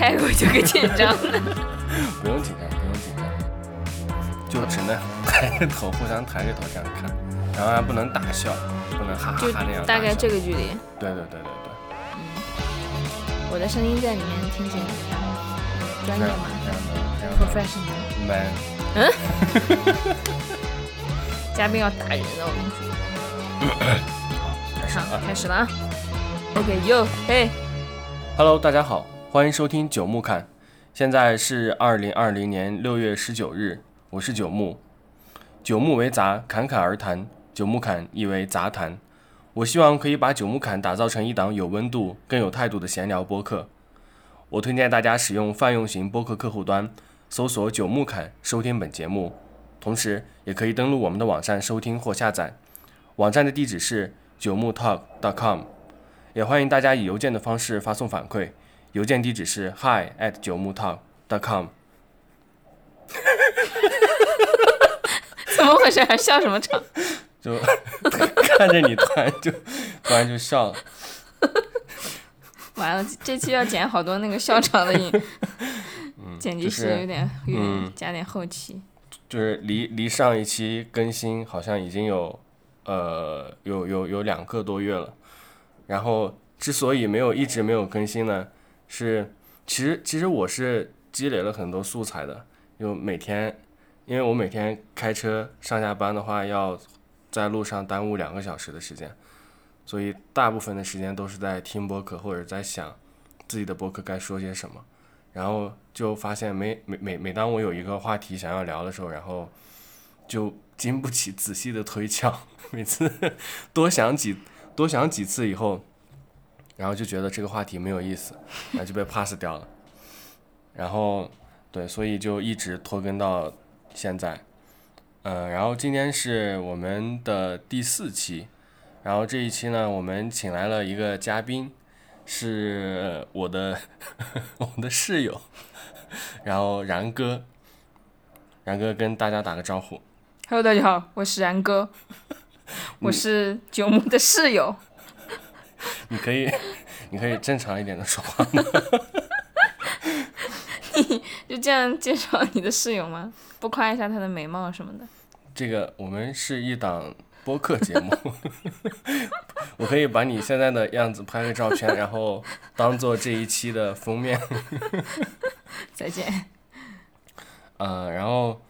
开口就给紧张了。不用紧张，不用紧张，就只能抬着头，互相抬着头这样看，然后还不能大笑，不能哈哈那样。大概这。个距离，对对对对对。我的声音在里面听起来？专业吗非常的非常的？Professional。man。嘉宾要打人了，我跟你说。好，开始了啊。OK，哟，嘿，Hello，大家好，欢迎收听九木侃。现在是二零二零年六月十九日，我是九木。九木为杂，侃侃而谈。九木侃意为杂谈。我希望可以把九木侃打造成一档有温度、更有态度的闲聊播客。我推荐大家使用泛用型播客客户端搜索“九木侃”收听本节目，同时也可以登录我们的网站收听或下载。网站的地址是九木 talk.com。也欢迎大家以邮件的方式发送反馈，邮件地址是 hi at 九木 talk.com。怎么回事？还笑什么场？就 看着你突然就突然就笑了，完了，这期要剪好多那个笑场的音，剪辑师就是有点有点嗯加点后期。就是离离上一期更新好像已经有呃有有有两个多月了，然后之所以没有一直没有更新呢，是其实其实我是积累了很多素材的，就每天因为我每天开车上下班的话要在路上耽误两个小时的时间，所以大部分的时间都是在听播客或者在想自己的播客该说些什么。然后就发现每每每每当我有一个话题想要聊的时候，然后就经不起仔细的推敲，每次 多想几多想几次以后，然后就觉得这个话题没有意思，然后就被 pass 掉了。然后对，所以就一直拖更到现在。嗯，然后今天是我们的第四期，然后这一期呢，我们请来了一个嘉宾，是我的 我们的室友，然后然哥，然哥跟大家打个招呼。Hello，大家好，我是然哥，我是九木的室友。你可以，你可以正常一点的说话吗？就这样介绍你的室友吗？不夸一下她的美貌什么的？这个我们是一档播客节目，我可以把你现在的样子拍个照片，然后当做这一期的封面。再见。呃，然后，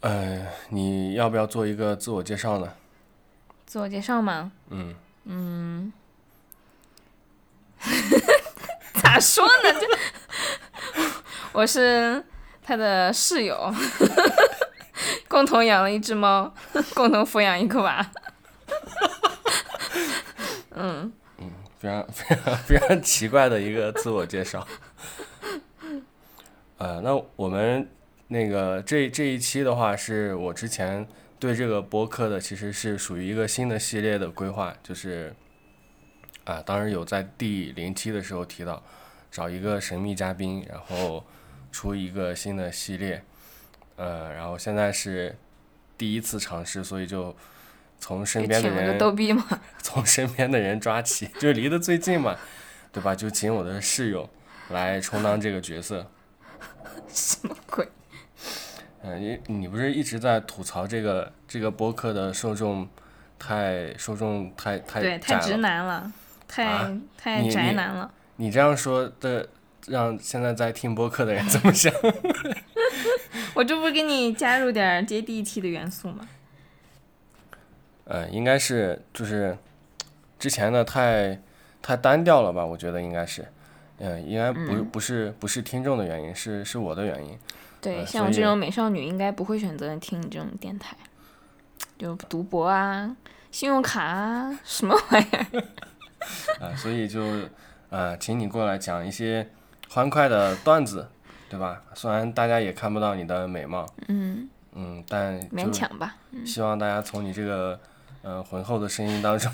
呃，你要不要做一个自我介绍呢？自我介绍吗？嗯嗯，咋说呢？这我是他的室友，共同养了一只猫，共同抚养一个娃。嗯嗯非常非常非常奇怪的一个自我介绍。呃，那我们那个这这一期的话，是我之前对这个播客的，其实是属于一个新的系列的规划，就是啊，当时有在第零期的时候提到，找一个神秘嘉宾，然后出一个新的系列，呃，然后现在是第一次尝试，所以就从身边的人逗逼嘛，从身边的人抓起，就离得最近嘛，对吧？就请我的室友来充当这个角色。什么鬼？嗯，你你不是一直在吐槽这个这个播客的受众太受众太太对，太直？男了，太、啊太宅男了。你这样说的，让现在在听播客的人怎么想？我这不是给你加入点接地气的元素吗？呃，应该是就是之前的太太单调了吧？我觉得应该是，嗯、应该不不是不是听众的原因，是是我的原因。对，呃像我这种美少女应该不会选择听你这种电台，就读博啊、信用卡啊，什么玩意儿？啊，所以就呃，请你过来讲一些欢快的段子，对吧？虽然大家也看不到你的美貌，嗯，嗯，但勉强吧。希望大家从你这个呃浑厚的声音当中，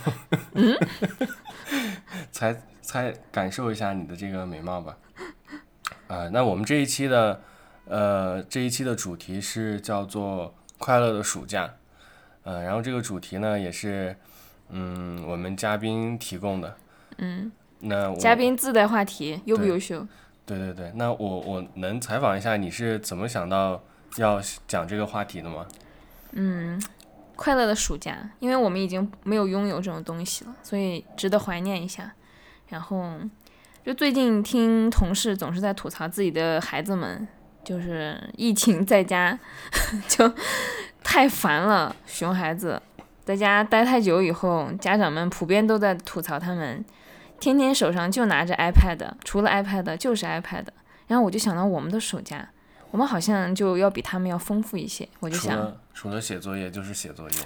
才才感受一下你的这个美貌吧。啊、那我们这一期的呃这一期的主题是叫做快乐的暑假，呃，然后这个主题呢也是嗯我们嘉宾提供的，嗯，那嘉宾自带话题，优不优秀？对对对，那我我能采访一下你是怎么想到要讲这个话题的吗？嗯，快乐的暑假，因为我们已经没有拥有这种东西了，所以值得怀念一下。然后，就最近听同事总是在吐槽自己的孩子们，就是疫情在家 就太烦了，熊孩子在家待太久以后，家长们普遍都在吐槽他们，天天手上就拿着 iPad，除了 iPad 就是 iPad。然后我就想到我们的暑假，我们好像就要比他们要丰富一些。我就想，除了除了写作业就是写作业。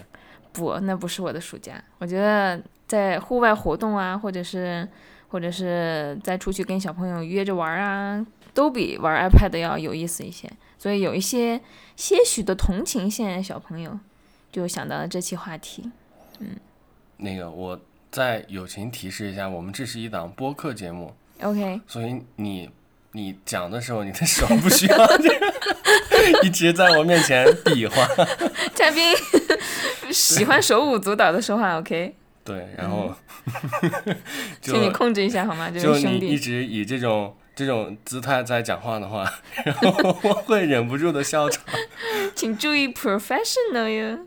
不，那不是我的暑假。我觉得在户外活动啊，或者是或者是再出去跟小朋友约着玩啊，都比玩 iPad 要有意思一些。所以有一些些许的同情现在小朋友，就想到了这期话题。嗯那个我再友情提示一下，我们这是一档播客节目，OK，所以你你讲的时候，你的手不需要这 个一直在我面前比划。嘉宾 喜欢手舞足蹈的说话，OK，对，然后请你控制一下好吗？这就你一直以这种这种姿态在讲话的话，然后我会忍不住的笑场。请注意 professional 哟，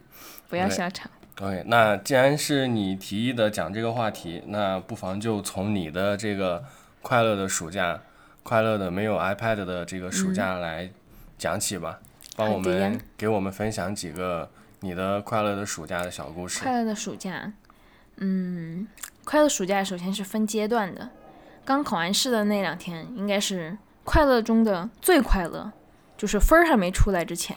不要笑场。OK，那既然是你提议的讲这个话题，那不妨就从你的这个快乐的暑假、快乐的没有 iPad 的这个暑假来讲起吧，帮我们给我们分享几个你的快乐的暑假的小故事。快乐的暑假，嗯，快乐暑假首先是分阶段的。刚考完试的那两天，应该是快乐中的最快乐，就是分儿还没出来之前。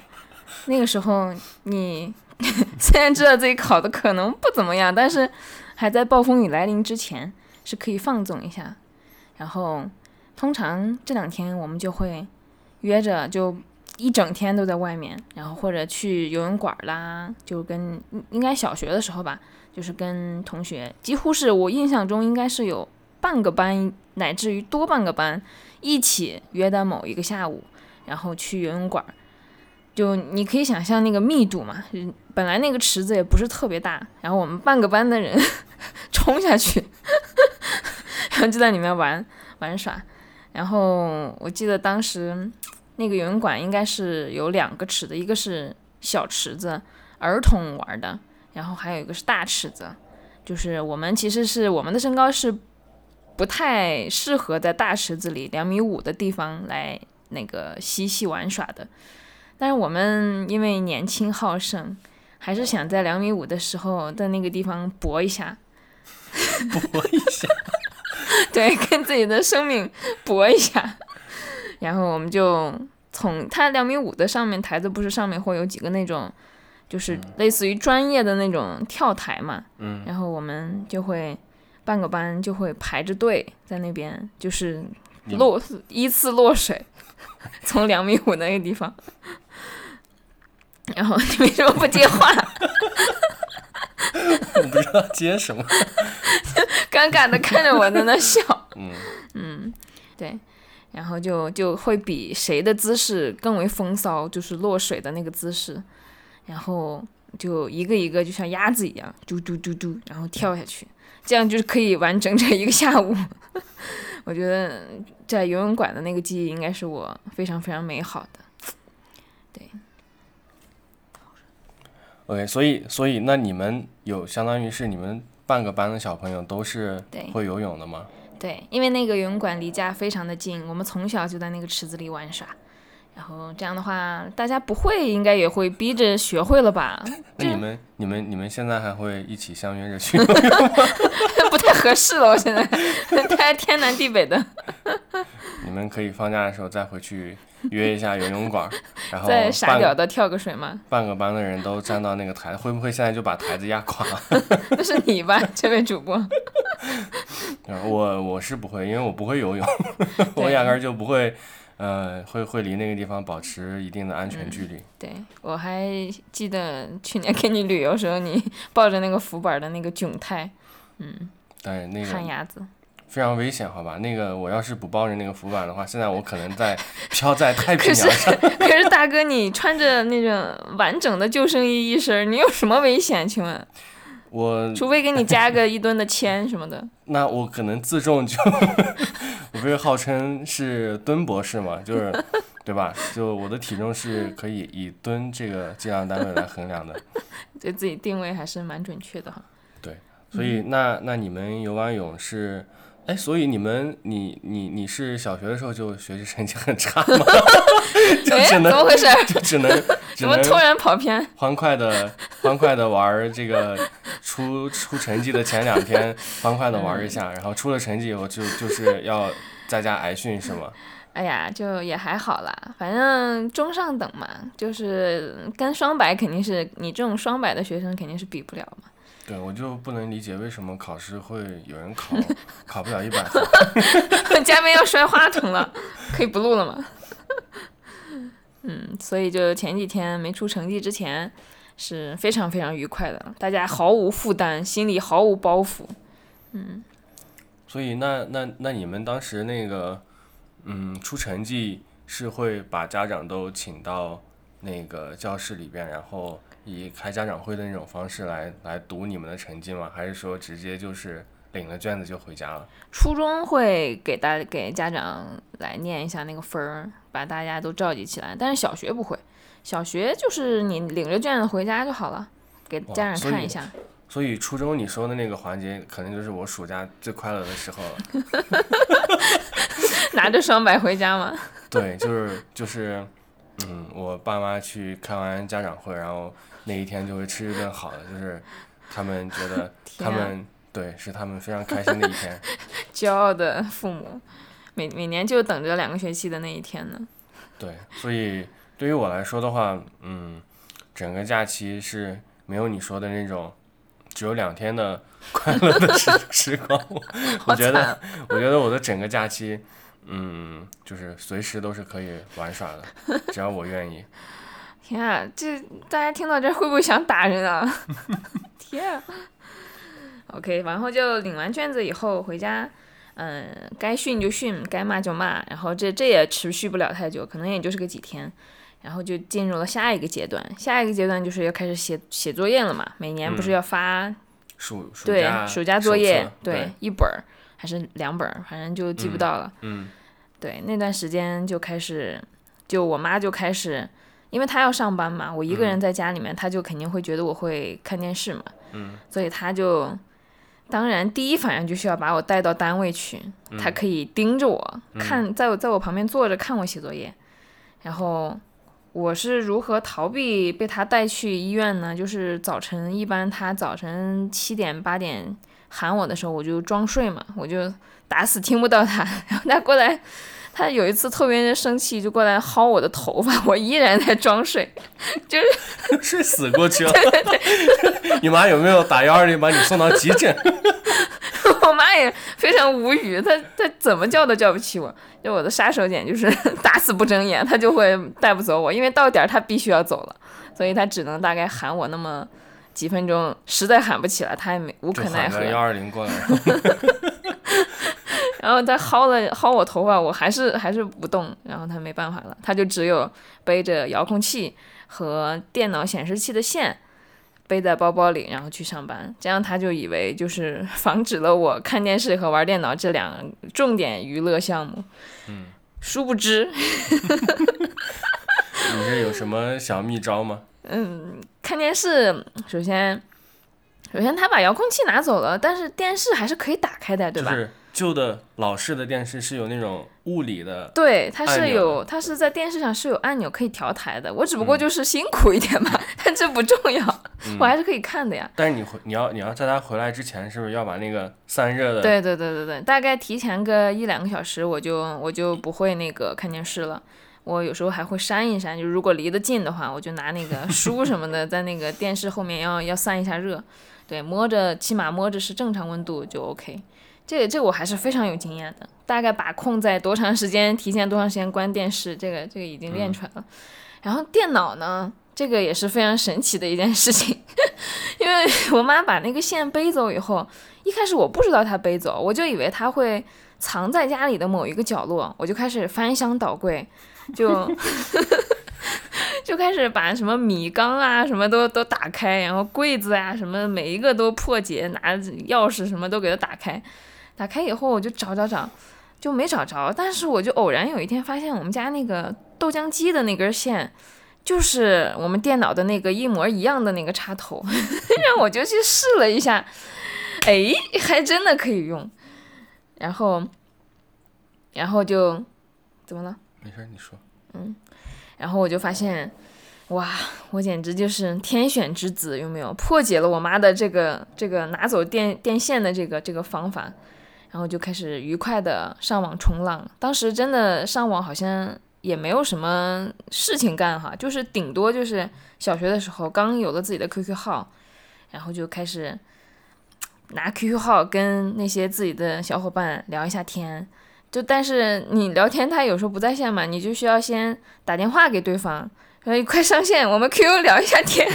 那个时候，你 虽然知道自己考的可能不怎么样，但是还在暴风雨来临之前，是可以放纵一下。然后，通常这两天我们就会约着就一整天都在外面，然后或者去游泳馆啦，就跟应该小学的时候吧，就是跟同学，几乎是我印象中应该是有半个班乃至于多半个班一起约的某一个下午，然后去游泳馆。就你可以想象那个密度嘛，本来那个池子也不是特别大，然后我们半个班的人 冲下去，然后就在里面玩玩耍。然后我记得当时那个游泳馆应该是有两个池子，一个是小池子，儿童玩的，然后还有一个是大池子。就是我们其实是我们的身高是不太适合在大池子里两米五的地方来那个嬉戏玩耍的，但是我们因为年轻好胜，还是想在两米五的时候在那个地方搏一下，搏一下，对，跟自己的生命搏一下。然后我们就从它两米五的上面台子，不是上面会有几个那种，就是类似于专业的那种跳台嘛。嗯，然后我们就会半个班就会排着队在那边，就是落依次落水，从两米五那个地方。然后你为什么不接话？我不知道接什么。尴尬的看着我在那笑。嗯，对，然后就就会比谁的姿势更为风骚，就是落水的那个姿势，然后就一个一个就像鸭子一样，嘟嘟嘟嘟，然后跳下去，这样就是可以玩整整一个下午。我觉得在游泳馆的那个记忆应该是我非常非常美好的。OK，所以所以那你们有相当于是你们半个班的小朋友都是会游泳的吗？对，因为那个游泳馆离家非常的近，我们从小就在那个池子里玩耍。然后这样的话，大家不会应该也会逼着学会了吧？那你们你们你们现在还会一起相约着去吗？不太合适了，我现在太 天南地北的，你们可以放假的时候再回去约一下游泳馆，然后再傻屌的跳个水吗？半个班的人都站到那个台，会不会现在就把台子压垮？那是你吧，这位主播。嗯我我是不会，因为我不会游泳，我压根儿就不会，呃，会会离那个地方保持一定的安全距离。对我还记得去年跟你旅游时候，你抱着那个浮板的那个窘态，但是那个旱鸭子。非常危险，好吧？那个我要是不抱着那个浮板的话，现在我可能在 飘在太平可是洋上。可是大哥，你穿着那种完整的救生衣一身，你有什么危险？请问，我 除非给你加个一吨的铅什么的。那我可能自重就，我不是号称是吨博士嘛，就是对吧？就我的体重是可以以吨这个计量单位来衡量的。对自己定位还是蛮准确的哈。对所以那那你们游完泳是，哎，所以你们你你你是小学的时候就学习成绩很差吗？就哎，只能怎么回事？就只能 只怎么突然跑偏？欢快的欢快的玩儿这个出出成绩的前两天，欢快的玩儿一下，然后出了成绩以后就就是要在家挨训是吗？哎呀，就也还好啦，反正中上等嘛，就是跟双百肯定是你这种双百的学生肯定是比不了嘛。对，我就不能理解为什么考试会有人考 考不了一百分。嘉宾要摔话筒了，可以不录了吗？嗯，所以就前几天没出成绩之前是非常非常愉快的，大家毫无负担，心里毫无包袱。嗯所以那那那你们当时那个，嗯，出成绩是会把家长都请到那个教室里边，然后以开家长会的那种方式来来读你们的成绩吗？还是说直接就是领了卷子就回家了？初中会给大给家长来念一下那个分儿，把大家都召集起来，但是小学不会，小学就是你领着卷子回家就好了，给家长看一下。所以初中你说的那个环节，可能就是我暑假最快乐的时候了。拿着双百回家吗？对，就是就是，嗯，我爸妈去开完家长会，然后那一天就会吃一顿好的，就是他们觉得 他们对是他们非常开心的一天。骄傲的父母，每每年就等着两个学期的那一天呢。对，所以对于我来说的话，嗯，整个假期是没有你说的那种只有两天的快乐的时 时光。我我觉得，我觉得我的整个假期，嗯，就是随时都是可以玩耍的，只要我愿意。天啊，这大家听到这会不会想打人啊？天啊！OK，然后就领完卷子以后回家，嗯，该训就训，该骂就骂，然后这这也持续不了太久，可能也就是个几天，然后就进入了下一个阶段。下一个阶段就是要开始写写作业了嘛，每年不是嗯要发、暑暑对假暑假作业册，对，一本儿还是两本，反正就记不嗯到了。嗯。对，那段时间就开始，就我妈就开始，因为她要上班嘛，我一个人在家里面，她就肯定会觉得我会看电视嘛，嗯。所以她就，当然第一反应就是要把我带到单位去，她可以盯着我、看，在我在我旁边坐着看我写作业，然后我是如何逃避被她带去医院呢？就是早晨一般她早晨七点八点喊我的时候，我就装睡嘛，我就打死听不到他，然后他过来。他有一次特别生气，就过来薅我的头发，我依然在装睡。就是 睡死过去了。你妈有没有打幺二零把你送到急诊？我妈也非常无语，她她怎么叫都叫不起我。就我的杀手锏就是打死不睁眼，她就会带不走我，因为到点儿她必须要走了，所以她只能大概喊我那么几分钟，实在喊不起来，他也没无可奈何。幺二零过来。然后他薅了薅我头发，我还是还是不动，然后他没办法了，他就只有背着遥控器和电脑显示器的线背在包包里，然后去上班。这样他就以为就是 防止了我看电视和玩电脑这两重点娱乐项目。嗯，殊不知 你这有什么小秘招吗？看电视，首先首先他把遥控器拿走了，但是电视还是可以打开的，对吧？就是旧的老式的电视是有那种物理的，对，它是有，它是在电视上是有按钮可以调台的。我只不过嗯就是辛苦一点嘛，但这不重要，嗯我还是可以看的呀。但是你回你要你要在他回来之前，是不是要把那个散热的？对对对对对，大概提前个一两个小时，我就我就不会那个看电视了。我有时候还会扇一扇，就如果离得近的话，我就拿那个 书什么的，在那个电视后面要要散一下热。对，摸着起码摸着是正常温度就 OK。这个这个我还是非常有经验的，大概把控在多长时间，提前多长时间关电视，这个这个已经练出来了。然后电脑呢，这个也是非常神奇的一件事情，因为我妈把那个线背走以后，一开始我不知道她背走，我就以为她会藏在家里的某一个角落，我就开始翻箱倒柜，就 就开始把什么米缸啊什么都都打开，然后柜子啊什么每一个都破解，拿钥匙什么都给它打开。打开以后我就找找找，就没找着。但是我就偶然有一天发现我们家那个豆浆机的那根线，就是我们电脑的那个一模一样的那个插头，然后我就去试了一下，哎，还真的可以用。然后，然后就怎么了？没事，你说。嗯，然后我就发现，哇，我简直就是天选之子，有没有？破解了我妈的这个这个拿走电电线的这个这个方法，然后就开始愉快的上网冲浪。当时真的上网好像也没有什么事情干哈，就是顶多就是小学的时候刚有了自己的 QQ 号，然后就开始 拿 QQ 号跟那些自己的小伙伴聊一下天。就但是你聊天他有时候不在线嘛，你就需要先打电话给对方，说快上线，我们 QQ 聊一下天，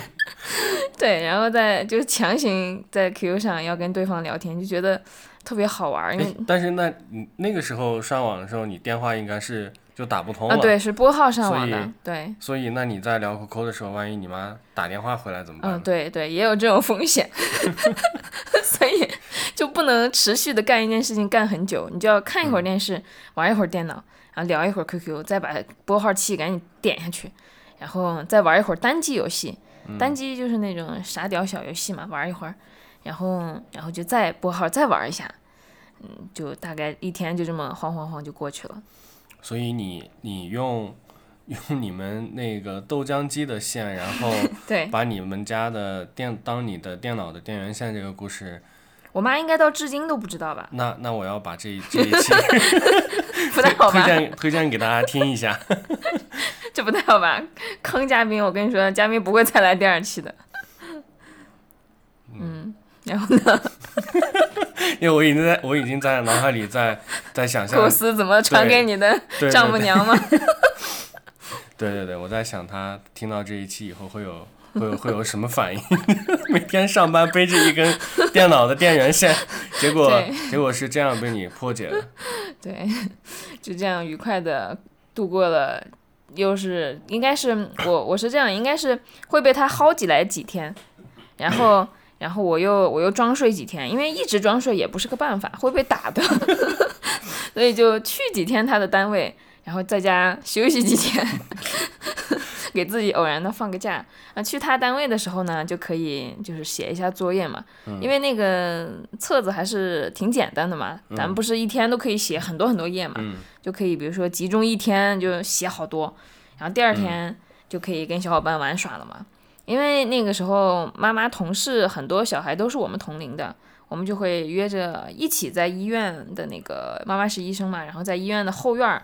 对，然后再就是强行在 QQ 上要跟对方聊天，就觉得特别好玩。因为但是那你那个时候上网的时候，你电话应该是就打不通了，啊，对，是拨号上网的，对。所以那你在聊 QQ 的时候，万一你妈打电话回来怎么办？嗯，对对，也有这种风险，所以。就不能持续的干一件事情干很久，你就要看一会儿电视，玩一会儿电脑，然后聊一会儿 QQ，再把拨号器赶紧点下去，然后再玩一会儿单机游戏，单机就是那种傻屌小游戏嘛，玩一会儿，然后然后就再拨号再玩一下，嗯，就大概一天就这么晃晃晃就过去了。所以你你用用你们那个豆浆机的线，然后 对，把你们家的电当你的电脑的电源线这个故事。我妈应该到至今都不知道吧？那那我要把这这一期 不太好吧？推荐推荐给大家听一下。这不太好吧？坑嘉宾，我跟你说，嘉宾不会再来第二期的。嗯，然后呢？因为我已经在我已经在脑海里在在想象。构思怎么传给你的丈母娘吗？对对对，我在想他听到这一期以后会有。会会有什么反应？每天上班背着一根电脑的电源线，结果结果是这样被你破解了。对，就这样愉快的度过了，又是应该是我我是这样，应该是会被他薅起来几天，然后然后我又我又装睡几天，因为一直装睡也不是个办法，会被打的，所以就去几天他的单位，然后在家休息几天。给自己偶然的放个假啊，去他单位的时候呢，就可以就是写一下作业嘛，因为那个册子还是挺简单的嘛，咱们不是一天都可以写很多很多页嘛，就可以比如说集中一天就写好多，然后第二天就可以跟小伙伴玩耍了嘛。因为那个时候妈妈同事很多小孩都是我们同龄的，我们就会约着一起在医院的那个妈妈是医生嘛，然后在医院的后院儿，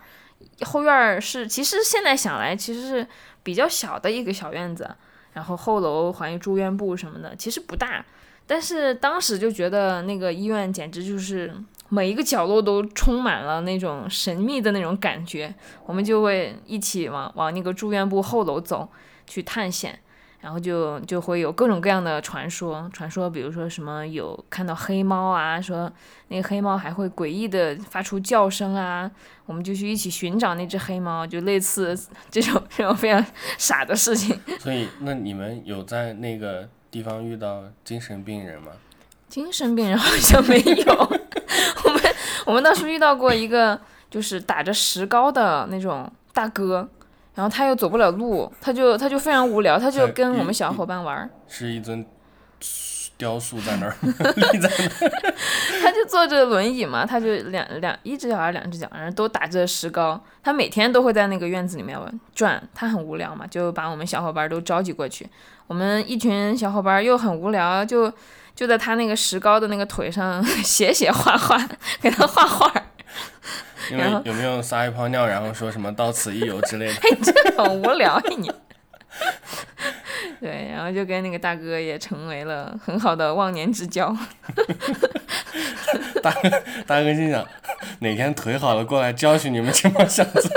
后院儿是其实现在想来其实是。比较小的一个小院子，然后后楼还有住院部什么的，其实不大，但是当时就觉得那个医院简直就是每一个角落都充满了那种神秘的那种感觉，我们就会一起往往那个住院部后楼走去探险。然后就就会有各种各样的传说，传说比如说什么有看到黑猫啊，说那个黑猫还会诡异的发出叫声啊，我们就去一起寻找那只黑猫，就类似这种这种非常 傻的事情。所以，那你们有在那个地方遇到精神病人吗？精神病人好像没有，我们我们当时遇到过一个就是打着石膏的那种大哥。然后他又走不了路，他就他就非常无聊，他就跟我们小伙伴玩。是一尊雕塑在那儿 立在那儿。他就坐着轮椅嘛，他就两两一只脚还是两只脚，然后都打着石膏。他每天都会在那个院子里面转，他很无聊嘛，就把我们小伙伴都召集过去。我们一群小伙伴又很无聊，就就在他那个石膏的那个腿上 写写画画，给他画画。因为有没有撒一泡尿，然后说什么到此一游之类的？哎，这很无聊呀你。对，然后就跟那个大哥也成为了很好的忘年之交。大哥，大哥心想，哪天腿好了过来教训你们这帮小子。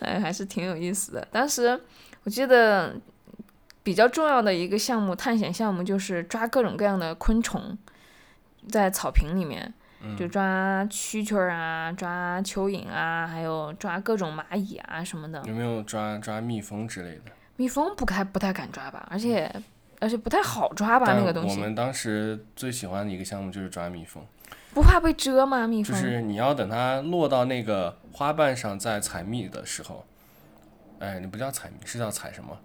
哎，还是挺有意思的。当时我记得比较重要的一个项目，探险项目就是抓各种各样的昆虫，在草坪里面。就抓蛐蛐儿啊，抓蚯蚓啊，还有抓各种蚂蚁啊什么的。有没有抓抓蜜蜂之类的？蜜蜂不太不太敢抓吧，而且而且不太好抓吧那个东西。我们当时最喜欢的一个项目就是抓蜜蜂，不怕被蛰吗？蜜蜂？就是你要等它落到那个花瓣上再采蜜的时候，哎，你不叫采蜜，是叫采什么？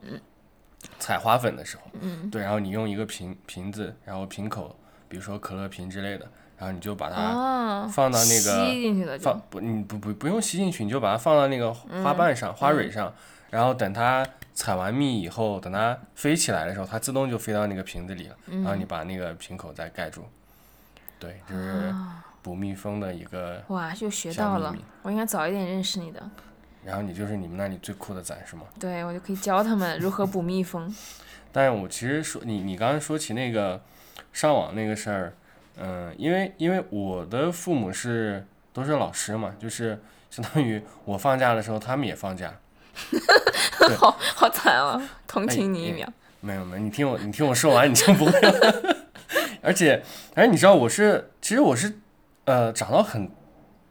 采花粉的时候，嗯，对，然后你用一个瓶瓶子，然后瓶口，比如说可乐瓶之类的，然后你就把它哦，放到那个吸进去了放不，你不不不用吸进去，你就把它放到那个花瓣上、花蕊上，然后等它采完蜜以后，等它飞起来的时候，它自动就飞到那个瓶子里了，然后你把那个瓶口再盖住。对，就是捕蜜蜂的一个，哇，就学到了。我应该早一点认识你的，然后你就是你们那里最酷的仔是吗？对我就可以教他们如何捕蜜蜂。但是我其实说你你刚刚说起那个上网那个事儿，嗯、因为因为我的父母是都是老师嘛，就是相当于我放假的时候他们也放假。好好惨啊！同哎情你一秒。没有没有，你听我你听我说完你就不会了。而且而且你知道我是其实我是呃长到很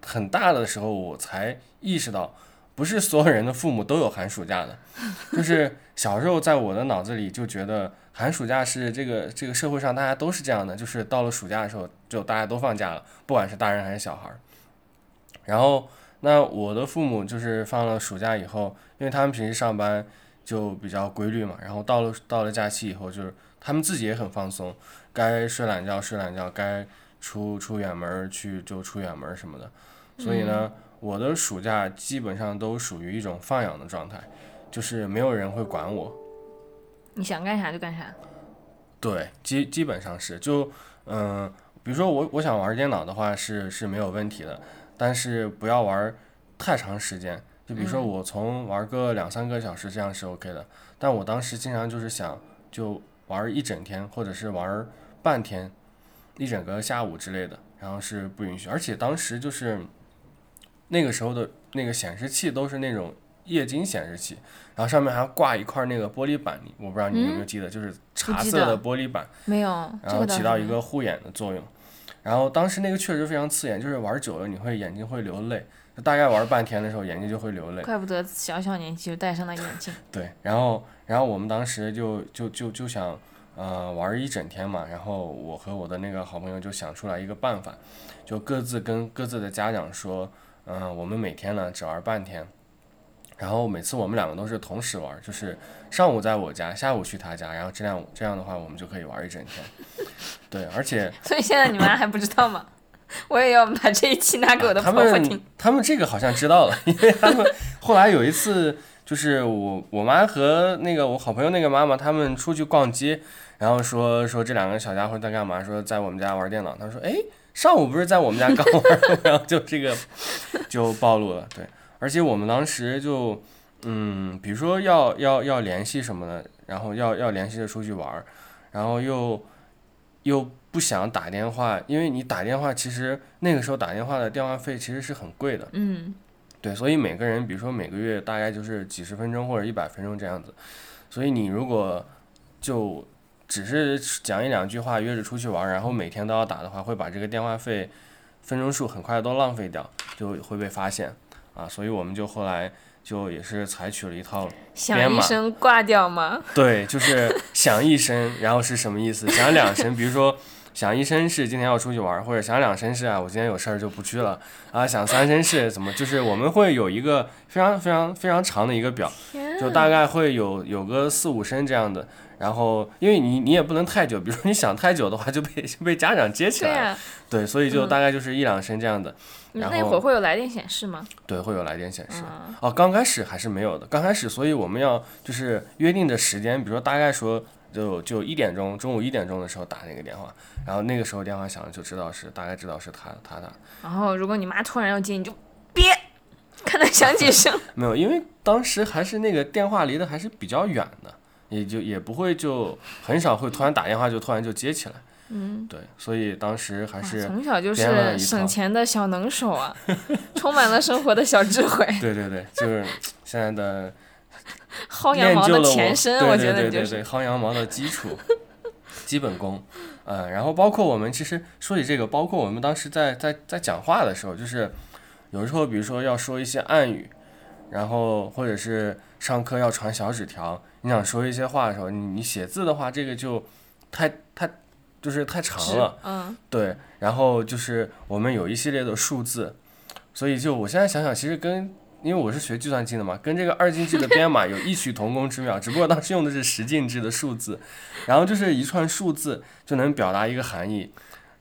很大的时候我才意识到，不是所有人的父母都有寒暑假的，就是小时候在我的脑子里就觉得寒暑假是这个这个社会上大家都是这样的，就是到了暑假的时候就大家都放假了，不管是大人还是小孩儿。然后那我的父母就是放了暑假以后，因为他们平时上班就比较规律嘛，然后到了到了假期以后，就是他们自己也很放松，该睡懒觉睡懒觉，该出出远门儿去就出远门儿什么的。所以呢，我的暑假基本上都属于一种放养的状态，就是没有人会管我。你想干啥就干啥。对，基基本上是就嗯、比如说我我想玩电脑的话是是没有问题的，但是不要玩太长时间。就比如说我从玩个两三个小时这样是 OK 的，但我当时经常就是想就玩一整天，或者是玩半天，一整个下午之类的，然后是不允许。而且当时就是那个时候的那个显示器都是那种液晶显示器，然后上面还挂一块那个玻璃板，你我不知道你有没有记得，就是茶色的玻璃板。没有，然后起到一个护眼的作用。然后当时那个确实非常刺眼，就是玩久了你会眼睛会流泪，就大概玩半天的时候眼睛就会流泪。怪不得小小年纪就戴上了眼镜。对，然后然后我们当时就就就就想，呃，玩一整天嘛。然后我和我的那个好朋友就想出来一个办法，就各自跟各自的家长说，嗯、我们每天呢只玩半天。然后每次我们两个都是同时玩，就是上午在我家，下午去他家，然后这样这样的话我们就可以玩一整天。对，而且所以现在你们还不知道吗？我也要把这一期拿给我的他婆婆听们。他们这个好像知道了，因为他们后来有一次，就是我我妈和那个我好朋友那个妈妈他们出去逛街，然后说说这两个小家伙在干嘛？说在我们家玩电脑。他说哎，上午不是在我们家刚玩，然后就这个就暴露了。对，而且我们当时就嗯，比如说要要要联系什么的，然后要要联系着出去玩儿，然后又又不想打电话，因为你打电话，其实那个时候打电话的电话费其实是很贵的，嗯，对，所以每个人，比如说每个月大概就是几十分钟或者一百分钟这样子，所以你如果就只是讲一两句话约着出去玩儿，然后每天都要打的话，会把这个电话费分钟数很快都浪费掉，就会被发现啊，所以我们就后来就也是采取了一套响编码一声挂掉吗？对，就是响一声，然后是什么意思？响两声，比如说响一声是今天要出去玩，或者响两声是啊，我今天有事儿就不去了啊。响三声是怎么？就是我们会有一个非常非常非常长的一个表，天就大概会有有个四五声这样的。然后，因为你你也不能太久，比如说你想太久的话，就被就被家长接起来了。对所以就大概就是一两声这样的。你然后那会儿会有来电显示吗？对，会有来电显示。嗯，哦，刚开始还是没有的，刚开始，所以我们要就是约定的时间，比如说大概说就就一点钟，中午一点钟的时候打那个电话，然后那个时候电话响了就知道是大概知道是他他打，然后如果你妈突然要接，你就别，看他响几声。没有，因为当时还是那个电话离得还是比较远的，也就也不会就很少会突然打电话就突然就接起来，嗯，对，所所以当时还是从小就是省钱的小能手啊，充满了生活的小智慧，对对对，就是现在的 薅羊毛的前身，对我觉得你就是。对薅羊毛的基础，基本功。嗯，然后包括我们其实说起这个，包括我们当时在在在讲话的时候，就是有时候比如说要说一些暗语，然后或者是上课要传小纸条，你想说一些话的时候，你你写字的话，这个就太太就是太长了，嗯，对，然后就是我们有一系列的数字，所以就我现在想想，其实跟因为我是学计算机的嘛，跟这个二进制的编码 有异曲同工之妙，只不过当时用的是十进制的数字，然后就是一串数字就能表达一个含义，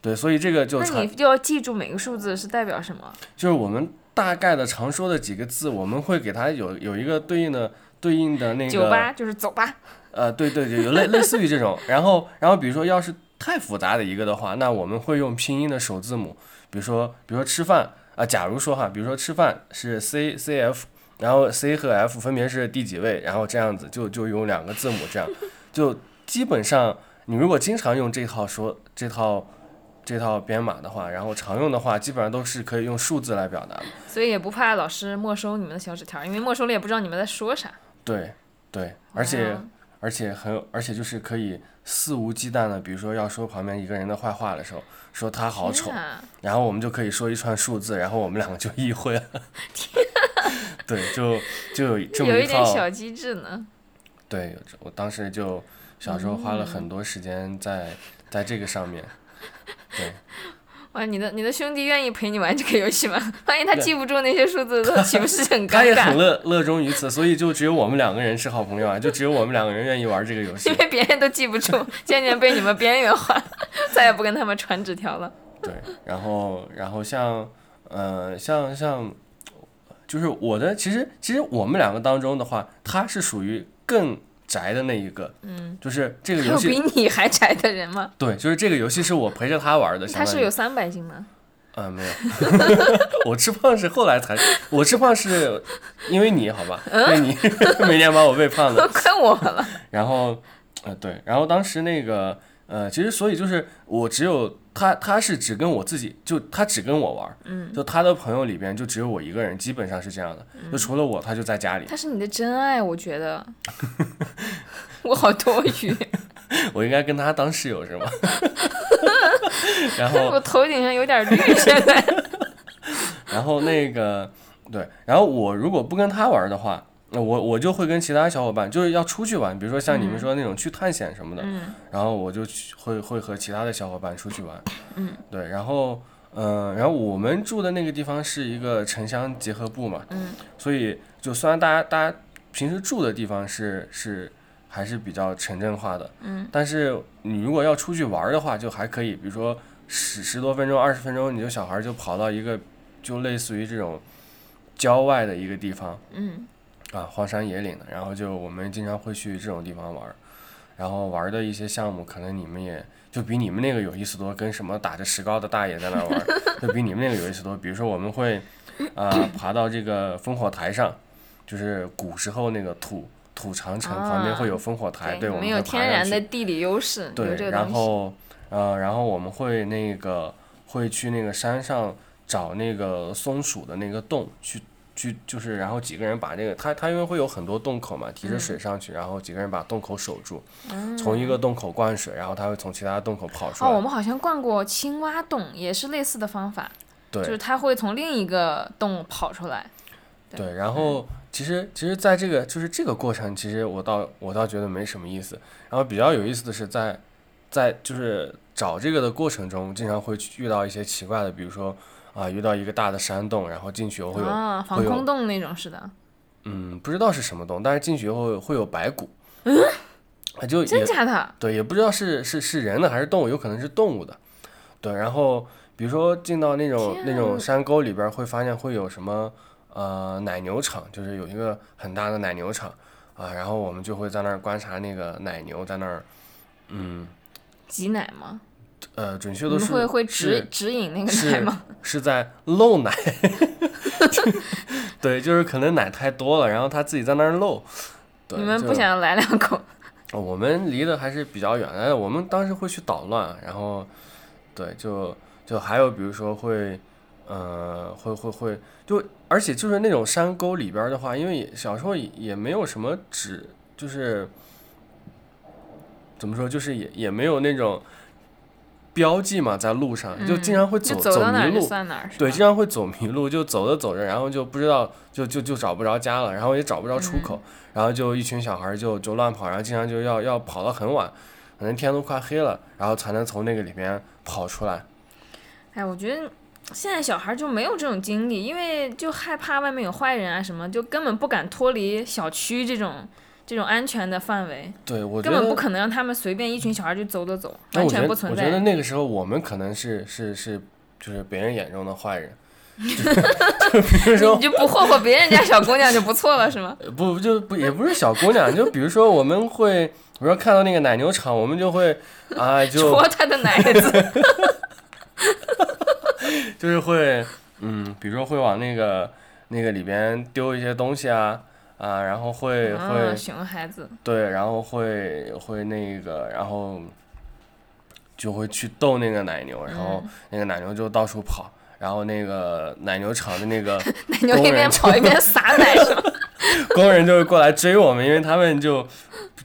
对，所以这个就那你就要记住每个数字是代表什么。就是我们大概的常说的几个字，我们会给它有有一个对应的对应的那个酒吧就是走吧，呃，对对对，有类类似于这种。然后，然后比如说要是太复杂的一个的话，那我们会用拼音的首字母，比如说比如说吃饭啊、假如说哈，比如说吃饭是 C C F，然后 C 和 F 分别是第几位，然后这样子就就用两个字母这样，就基本上你如果经常用这套说这套这套编码的话，然后常用的话，基本上都是可以用数字来表达的。所以也不怕老师没收你们的小纸条，因为没收了也不知道你们在说啥。对对，而且。哦而且很有，而且就是可以肆无忌惮的，比如说要说旁边一个人的坏话的时候，说他好丑，啊然后我们就可以说一串数字，然后我们两个就意会了。对，就就有 这么有一点套，小机智呢。对，我当时就小时候花了嗯很多时间在在这个上面。对，哇，你的你的兄弟愿意陪你玩这个游戏吗？万一他记不住那些数字，岂不是很尴尬？他也很乐 乐衷于此，所以就只有我们两个人是好朋友啊，就只有我们两个人愿意玩这个游戏因。为别人都记不住，渐渐被你们边缘化，再也不跟他们传纸条了。对，然后然后像呃像像，就是我的其实其实我们两个当中的话，他是属于更宅的那一个，嗯，就是这个游戏比你还宅的人吗？对，就是这个游戏是我陪着他玩的，他是有三百斤吗？嗯、没有，我吃胖是后来才，我吃胖是因为你好吧，因为你每年把我喂胖的，快我了。然后，呃，对，然后当时那个，呃，其实所以就是我只有他，他是只跟我自己，就他只跟我玩，嗯，就他的朋友里边就只有我一个人，基本上是这样的，就除了我，他就在家里。他是你的真爱，我觉得。我好多余，我应该跟他当室友是吗？然后，我头顶上有点绿，现在。然后那个，对，然后我如果不跟他玩的话，那我我就会跟其他小伙伴，就是要出去玩，比如说像你们说那种去探险什么的，嗯。然后我就去会会和其他的小伙伴出去玩，嗯，对，然后嗯、呃然后我们住的那个地方是一个城乡结合部嘛，嗯，所以就虽然大家大家平时住的地方是是还是比较城镇化的，嗯，但是你如果要出去玩的话，就还可以，比如说十十多分钟、二十分钟，你就小孩儿就跑到一个就类似于这种郊外的一个地方，嗯啊，荒山野岭的，然后就我们经常会去这种地方玩儿，然后玩儿的一些项目，可能你们也就比你们那个有意思多，跟什么打着石膏的大爷在那儿玩儿，就比你们那个有意思多。比如说我们会啊、爬到这个烽火台上，就是古时候那个土土长城旁边会有烽火台，对，我们有天然的地理优势，对。然后呃，然后我们会那个会去那个山上找那个松鼠的那个洞去去，就是然后几个人把这个他他因为会有很多洞口嘛，提着水上去，然后几个人把洞口守住，从一个洞口灌水，然后他会从其他洞口跑出来哦，我。们好像灌过青蛙洞，也是类似的方法，就是对它会从另一个洞跑出来。对，然后其实其实在这个就是这个过程，其实我倒我倒觉得没什么意思。然后比较有意思的是在在就是找这个的过程中，经常会去遇到一些奇怪的，比如说啊、遇到一个大的山洞，然后进去以后会有、啊，防空洞那种似的，嗯不知道是什么洞，但是进去以后会有白骨，嗯，就真也假的？对，也不知道是是是人的还是动物，有可能是动物的。对，然后比如说进到那种那种山沟里边，会发现会有什么呃奶牛场，就是有一个很大的奶牛场啊，然后我们就会在那儿观察那个奶牛在那儿，嗯挤奶吗？呃，准确的是会会指是指引那个是奶吗？是在漏奶，对，就是可能奶太多了，然后他自己在那儿漏。对，你们不想来两口？我们离得还是比较远的，我们当时会去捣乱，然后，对，就就还有比如说会，呃，会会会，就而且就是那种山沟里边的话，因为也小时候也也没有什么纸，就是怎么说，就是也也没有那种标记嘛，在路上就经常会嗯走走迷路，对，经常会走迷路，就走着走着，然后就不知道，就就就找不着家了，然后也找不着出口，然后就一群小孩儿就就乱跑，然后经常就要要跑到很晚，可能天都快黑了，然后才能从那个里面跑出来。哎，我觉得现在小孩就没有这种经历，因为就害怕外面有坏人啊什么，就根本不敢脱离小区这种这种安全的范围，对，我根本不，可能让他们随便一群小孩就走走走，完全不存在我觉得。那个时候我们可能是是是就是别人眼中的坏人，比如说你就不霍霍别人家小姑娘就不错了，是吗？呃 不就不也不是小姑娘，就比如说我们会，比如说看到那个奶牛场，我们就会啊就戳他的奶子，就是会嗯，比如说会往那个那个里边丢一些东西啊啊，然后会啊，会熊孩子，对，然后会会那个，然后就会去逗那个奶牛，然后嗯那个奶牛就到处跑，然后那个奶牛场的那个 奶牛一边工人跑一边撒奶，工人就会过来追我们，因为他们就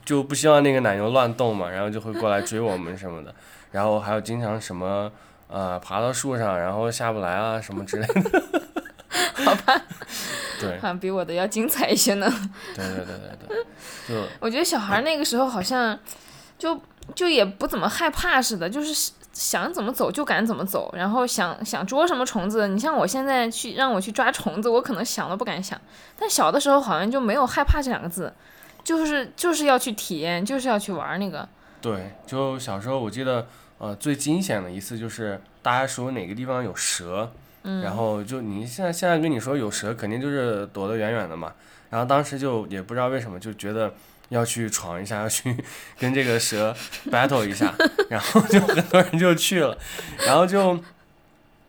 就不希望那个奶牛乱动嘛，然后就会过来追我们什么的。然后还有经常什么呃爬到树上，然后下不来啊什么之类的。好吧，对 好像比我的要精彩一些呢。对对对对对，就 我觉得小孩那个时候好像就就也不怎么害怕似的，就是想怎么走就敢怎么走，然后想想捉什么虫子，你像我现在去让我去抓虫子，我可能想都不敢想。但小的时候好像就没有害怕这两个字，就是就是要去体验，就是要去玩那个。对，就小时候我记得呃最惊险的一次就是大家说哪个地方有蛇。嗯，然后就你现在现在跟你说有蛇，肯定就是躲得远远的嘛。然后当时就也不知道为什么，就觉得要去闯一下，要去 跟这个蛇 battle 一下，然后就很多人就去了，然后就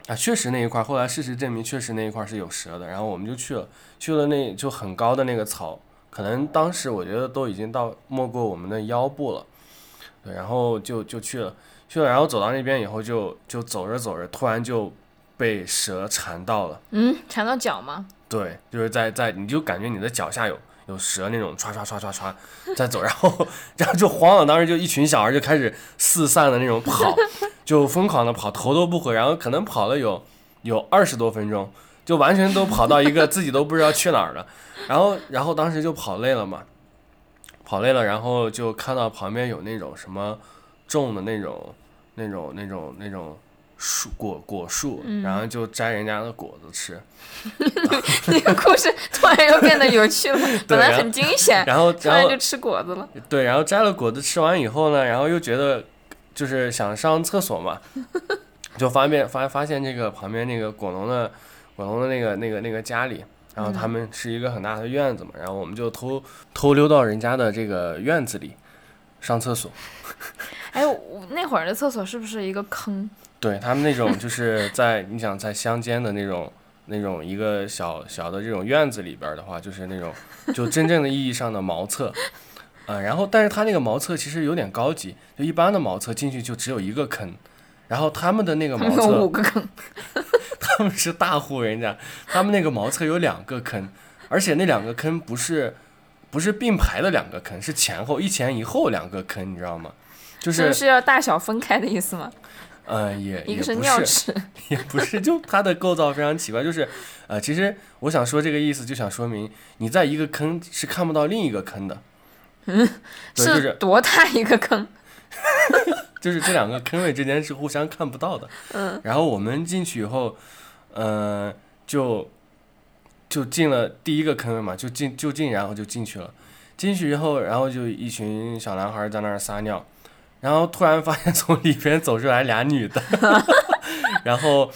啊，确实那一块儿，后来事实证明确实那一块儿是有蛇的，然后我们就去了，去了那就很高的那个草，可能当时我觉得都已经到没过我们的腰部了，对，然后就就去了，去了，然后走到那边以后就就走着走着，突然就被蛇缠到了。嗯，缠到脚吗？对，就是在在，你就感觉你的脚下有有蛇那种唰唰唰唰唰在走，然后 然后就慌了，当时就一群小孩就开始四散的那种跑，就疯狂的跑，头都不回，然后可能跑了有有二十多分钟，就完全都跑到一个自己都不知道去哪儿了，然后然后当时就跑累了嘛，跑累了，然后就看到旁边有那种什么种的那种那种那种那种树果果树，然后就摘人家的果子吃。那个故事突然又变得有趣了，本来很惊险，然后，然后突然就吃果子了。对，然后摘了果子吃完以后呢，然后又觉得就是想上厕所嘛，就发现发发现这个旁边那个果农的果农的那个那个那个家里，然后他们是一个很大的院子嘛，然后我们就偷偷溜到人家的这个院子里上厕所。哎，我那会儿的厕所是不是一个坑？对他们那种就是在你想在乡间的那种那种一个小小的这种院子里边儿的话，就是那种就真正的意义上的茅厕，啊、然后但是他那个茅厕其实有点高级，就一般的茅厕进去就只有一个坑，然后他们的那个茅厕五厕，个坑，他们是大户人家，他们那个茅厕有两个坑，而且那两个坑不是不是并排的两个坑，是前后一前一后两个坑，你知道吗？就是是是要大小分开的意思吗？呃也一个是也不尿池，也不是，就它的构造非常奇怪，就是，呃，其实我想说这个意思，就想说明你在一个坑是看不到另一个坑的，对，就是多大一个坑？就是这两个坑位之间是互相看不到的。嗯，然后我们进去以后，呃，就就进了第一个坑位嘛，就进就进，然后就进去了。进去以后，然后就一群小男孩在那儿撒尿，然后突然发现从里边走出来俩女的，然后。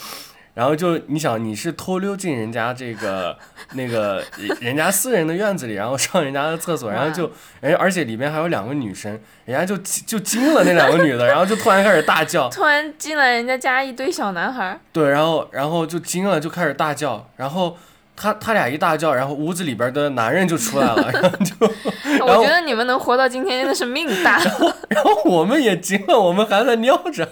然后就你想你是偷溜进人家这个那个人家私人的院子里，然后上人家的厕所，然后就人而且里边还有两个女生，人家就就惊了那两个女的，然后就突然开始大叫，突然进来人家家一堆小男孩，对，然后然后就惊了，就开始大叫，然后他他俩一大叫，然后屋子里边的男人就出来了，然后就 我觉得你们能活到今天真的是命大。然后我们也惊了，我们还在尿着，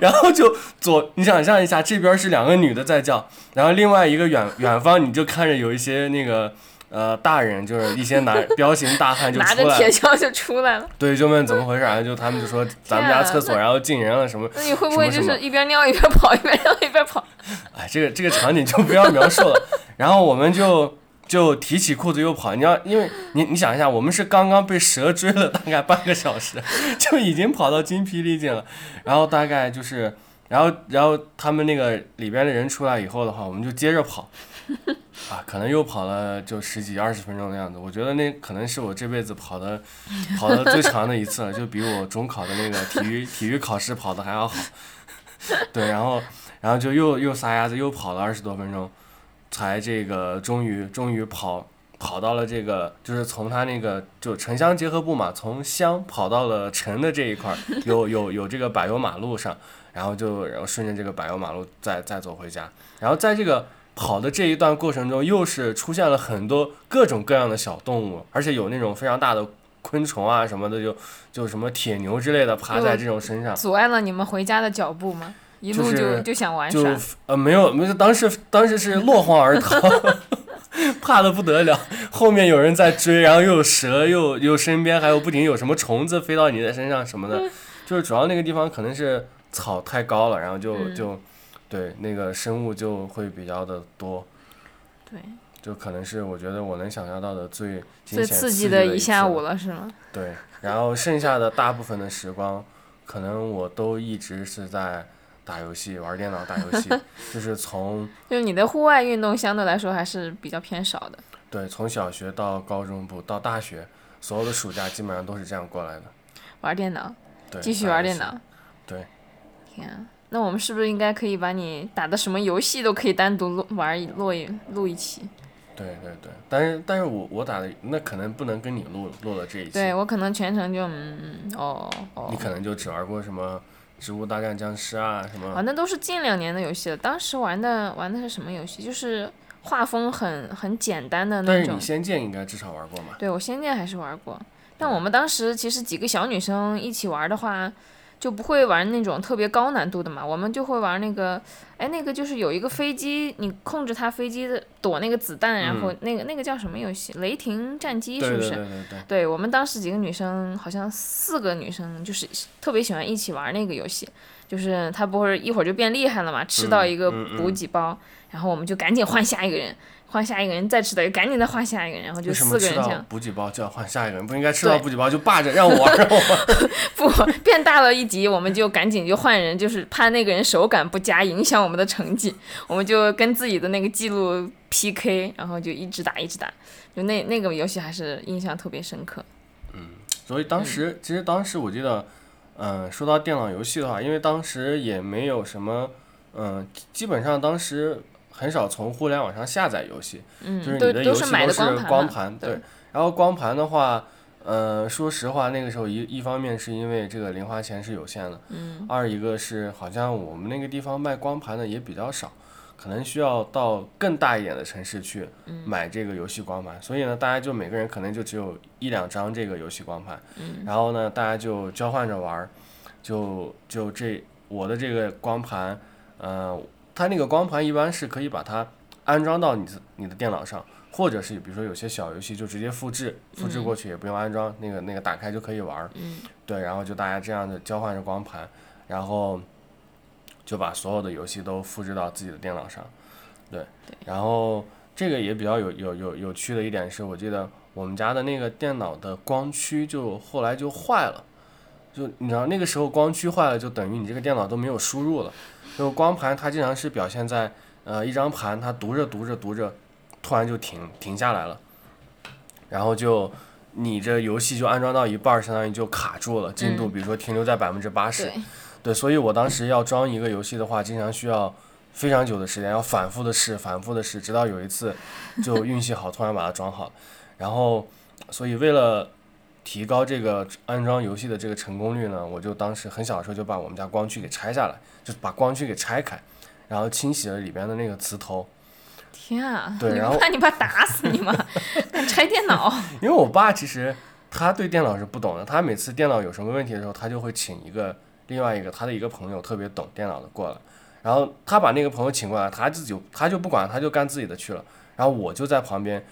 然后就左你想象一下，这边是两个女的在叫，然后另外一个远远方你就看着有一些那个。呃，大人就是一些男彪形大汉就拿着出来了，铁锹就出来了。对，就问怎么回事儿，就他们就说咱们家厕所然后进人了什么，那你会不会就是一边尿一边跑，一边尿一边跑？哎，这个这个场景就不要描述了。然后我们就就提起裤子又跑。你要因为你你想一下，我们是刚刚被蛇追了大概半个小时，就已经跑到精疲力尽了，然后大概就是。然后，然后他们那个里边的人出来以后的话，我们就接着跑，啊，可能又跑了就十几二十分钟的样子。我觉得那可能是我这辈子跑的 跑的最长的一次了，就比我中考的那个体育 体育考试跑的还要好。对，然后然后就又又撒丫子又跑了二十多分钟，才这个终于终于跑跑到了这个就是从他那个就城乡结合部嘛，从乡跑到了城的这一块儿，有有有这个柏油马路上。然后就然后顺着这个柏油马路再再走回家，然后在这个跑的这一段过程中，又是出现了很多各种各样的小动物，而且有那种非常大的昆虫啊什么的，就就什么铁牛之类的爬在这种身上，阻碍了你们回家的脚步吗？一路就就想玩就耍，呃没有没有，当时当时是落荒而逃，怕的不得了，后面有人在追，然后又有蛇，又又身边还有不仅有什么虫子飞到你的身上什么的，就是主要那个地方可能是。草太高了，然后就嗯就，对那个生物就会比较的多，对，就可能是我觉得我能想象到的最最刺激的一下午了，是吗？对，然后剩下的大部分的时光，可能我都一直是在打游戏、玩电脑、打游戏，就是从就是你的户外运动相对来说还是比较偏少的。对从小学到高中部到大学，所有的暑假基本上都是这样过来的。玩电脑，对，继续玩电脑。对。天啊，那我们是不是应该可以把你打的什么游戏都可以单独录玩一录一录一期？对对对，但是但是我我打的那可能不能跟你录录了这一期，对我可能全程就嗯哦哦你，可能就只玩过什么《植物大战僵尸》啊什么。啊，那都是近两年的游戏了。当时玩的玩的是什么游戏？就是画风很很简单的那种但是你《。仙剑》应该至少玩过嘛？对我《仙剑》还是玩过，但我们当时其实几个小女生一起玩的话，就不会玩那种特别高难度的嘛，我们就会玩那个，哎，那个就是有一个飞机，你控制它飞机的躲那个子弹，然后那个那个叫什么游戏？雷霆战机是不是？对对对对对。对我们当时几个女生，好像四个女生，就是特别喜欢一起玩那个游戏。就是她不会一会儿就变厉害了嘛，吃到一个补给包，然后我们就赶紧换下一个人，换下一个人再吃到，又赶紧再换下一个人，然后就四个人这样。补给包就要换下一个人？不应该吃到补给包就霸着让我玩让我？不变大了一级，我们就赶紧就换人，就是怕那个人手感不佳影响我们的成绩，我们就跟自己的那个记录 PK，然后就一直打一直打，就那那个游戏还是印象特别深刻。嗯所以当时其实当时我记得，嗯、说到电脑游戏的话，因为当时也没有什么，嗯、基本上当时很少从互联网上下载游戏，嗯，就是你的游戏都是光盘，对，然后光盘的话，呃，说实话，那个时候一一方面是因为这个零花钱是有限的，嗯，二一个是好像我们那个地方卖光盘的也比较少，可能需要到更大一点的城市去嗯。买这个游戏光盘，所以呢，大家就每个人可能就只有一两张这个游戏光盘，嗯。然后呢，大家就交换着玩儿，就就这我的这个光盘，呃，它那个光盘一般是可以把它安装到你的你的电脑上，或者是比如说有些小游戏就直接复制，复制过去也不用安装，那个那个打开就可以玩儿。嗯对，然后就大家这样的交换着光盘，然后就把所有的游戏都复制到自己的电脑上。对，然后这个也比较有有有有趣的一点是，我记得我们家的那个电脑的光驱就后来就坏了。就你知道那个时候光驱坏了，就等于你这个电脑都没有输入了。就光盘它经常是表现在呃一张盘，它读着读着读着，突然就停停下来了，然后就你这游戏就安装到一半儿，相当于就卡住了，进度嗯比如说停留在百分之八十。对，对，所以我当时要装一个游戏的话，经常需要非常久的时间，要反复的试，反复的试，直到有一次就运气好，突然把它装好了。然后，所以为了提高这个安装游戏的这个成功率呢，我就当时很小的时候就把我们家光驱给拆下来，就是把光驱给拆开，然后清洗了里边的那个磁头。天啊！对然后 你怕你爸打死你吗？敢拆电脑？因为我爸其实他对电脑是不懂的，他每次电脑有什么问题的时候，他就会请一个另外一个他的一个朋友特别懂电脑的过来，然后他把那个朋友请过来，他自己他就不管，他就干自己的去了，然后我就在旁边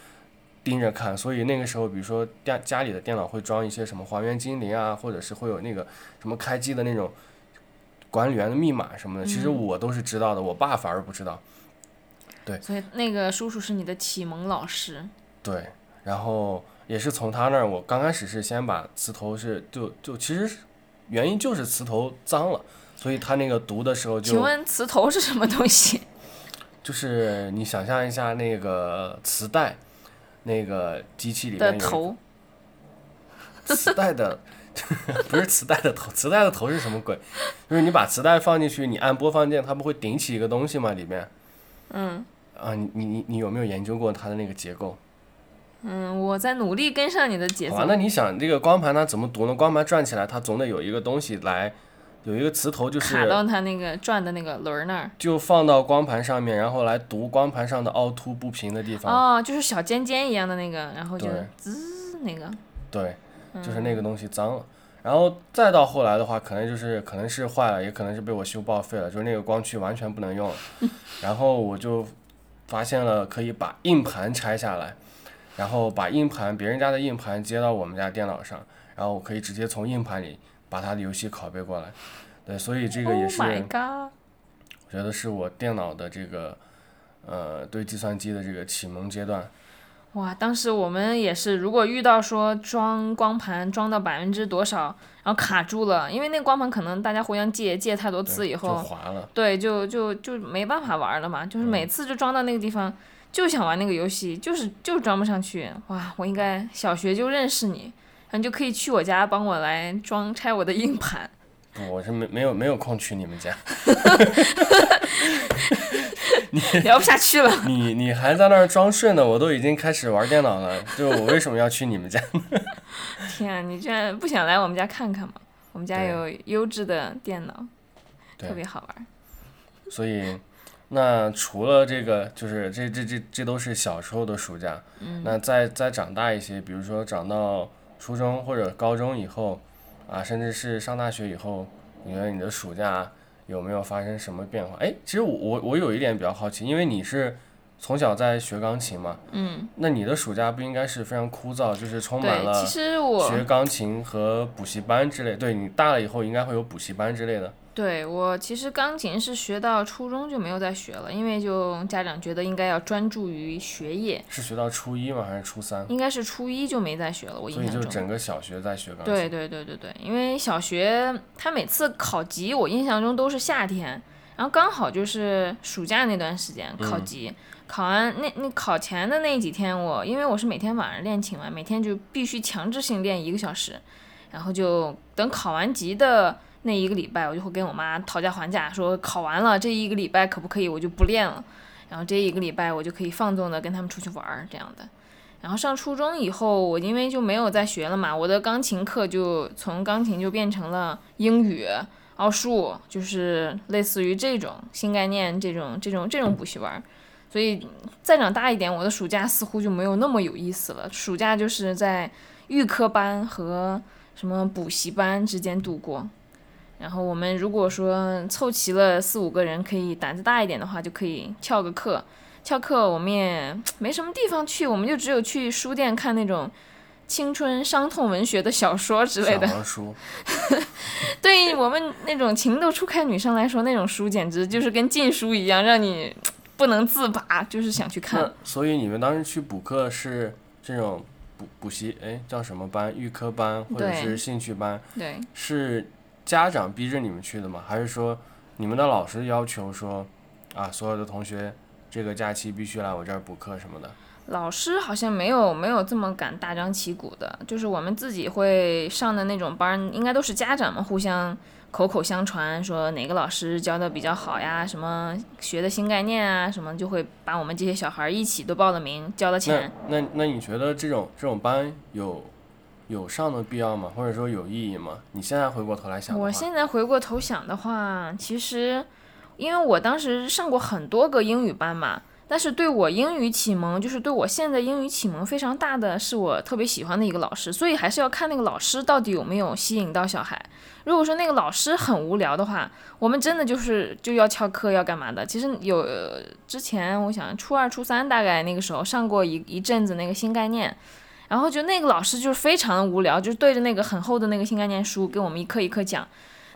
盯着看，所以那个时候，比如说家家里的电脑会装一些什么还原精灵啊，或者是会有那个什么开机的那种管理员的密码什么的，其实嗯我都是知道的，我爸反而不知道。对所以那个叔叔是你的启蒙老师。对，然后也是从他那儿，我刚开始是先把磁头是就就其实原因就是磁头脏了，所以他那个读的时候就请问磁头是什么东西？就是你想象一下那个磁带，那个机器里面有头？磁带的，不是磁带的头，磁带的头是什么鬼？就是你把磁带放进去，你按播放键，它不会顶起一个东西吗？里面嗯啊，你你你你有没有研究过它的那个结构？嗯，我在努力跟上你的节奏好吧，。那你想这个光盘它怎么读呢？光盘转起来，它总得有一个东西来，有一个磁头，就卡是到它那个转的那个轮儿那儿。就放到光盘上面，然后来读光盘上的凹凸不平的地方。哦，就是小尖尖一样的那个，然后就滋那个。对，就是那个东西脏了。然后再到后来的话，可能就是可能是坏了，也可能是被我修报废了，就是那个光驱完全不能用了。然后我就发现了可以把硬盘拆下来，然后把硬盘别人家的硬盘接到我们家电脑上，然后我可以直接从硬盘里把他的游戏拷贝过来。对，所以这个也 Oh 是 my god！我觉得是我电脑的这个呃对计算机的这个启蒙阶段。哇，当时我们也是，如果遇到说装光盘装到百分之多少，然后卡住了，因为那个光盘可能大家互相借借太多次以后，滑了。对，就就就没办法玩了嘛。就是每次就装到那个地方，就想玩那个游戏，就是就装不上去。哇，我应该小学就认识你，你就可以去我家帮我来装拆我的硬盘。不，我是没没有没有空去你们家。聊不下去了。你你还在那儿装睡呢，我都已经开始玩电脑了，就我为什么要去你们家？天啊，你居然不想来我们家看看吗？我们家有优质的电脑，特别好玩。所以，那除了这个，就是这这这这都是小时候的暑假。嗯那再再长大一些，比如说长到初中或者高中以后，啊，甚至是上大学以后，你觉得你的暑假有没有发生什么变化？哎，其实我我我有一点比较好奇，因为你是从小在学钢琴嘛，嗯，那你的暑假不应该是非常枯燥，就是充满，了其实我学钢琴和补习班之类，对你大了以后应该会有补习班之类的。对我其实钢琴是学到初中就没有再学了，因为就家长觉得应该要专注于学业，是学到初一吗？还是初三？应该是初一就没再学了。我所以就印象中。整个小学在学钢琴。对对对对对，因为小学他每次考级，我印象中都是夏天，然后刚好就是暑假那段时间考级。考完那那考前的那几天我，因为我是每天晚上练琴嘛，每天就必须强制性练一个小时，然后就等考完级的那一个礼拜，我就会跟我妈讨价还价，说考完了这一个礼拜可不可以我就不练了，然后这一个礼拜我就可以放纵的跟他们出去玩儿这样的。然后上初中以后，我因为就没有再学了嘛，我的钢琴课就从钢琴就变成了英语、奥数，就是类似于这种新概念这种这种这种补习班儿。所以再长大一点，我的暑假似乎就没有那么有意思了。暑假就是在预科班和什么补习班之间度过。然后我们如果说凑齐了四五个人，可以胆子大一点的话，就可以翘个课。翘课我们也没什么地方去，我们就只有去书店看那种青春伤痛文学的小说之类的小。书，对于我们那种情窦初开女生来说，那种书简直就是跟禁书一样，让你不能自拔，就是想去看。所以你们当时去补课是这种补补习，哎，叫什么班？预科班或者是兴趣班？对，是家长逼着你们去的吗？还是说你们的老师要求说，啊，所有的同学这个假期必须来我这儿补课什么的？老师好像没有没有这么敢大张旗鼓的，就是我们自己会上的那种班，应该都是家长们互相口口相传，说哪个老师教的比较好呀，什么学的新概念啊，什么就会把我们这些小孩儿一起都报了名，交了那钱。那那你觉得这种这种班有有上的必要吗？或者说有意义吗？你现在回过头来想，我现在回过头想的话，其实因为我当时上过很多个英语班嘛，但是对我英语启蒙，就是对我现在英语启蒙非常大的，是我特别喜欢的一个老师，所以还是要看那个老师到底有没有吸引到小孩。如果说那个老师很无聊的话，我们真的就是就要翘课要干嘛的。其实有之前我想初二初三大概那个时候上过一一阵子那个新概念。然后就那个老师就是非常的无聊，就对着那个很厚的那个新概念书给我们一课一课讲，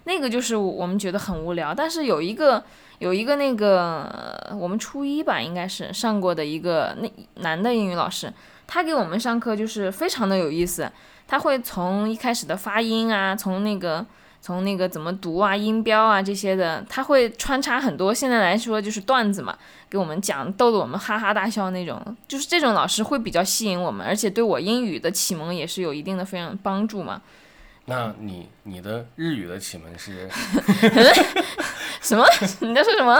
那个就是我们觉得很无聊。但是有一个有一个那个我们初一吧，应该是上过的一个那男的英语老师，他给我们上课就是非常的有意思。他会从一开始的发音啊，从那个从那个怎么读啊，音标啊这些的，他会穿插很多。现在来说就是段子嘛，给我们讲，逗得我们哈哈大笑那种。就是这种老师会比较吸引我们，而且对我英语的启蒙也是有一定的非常帮助嘛。那你你的日语的启蒙是？什么？你在说什么？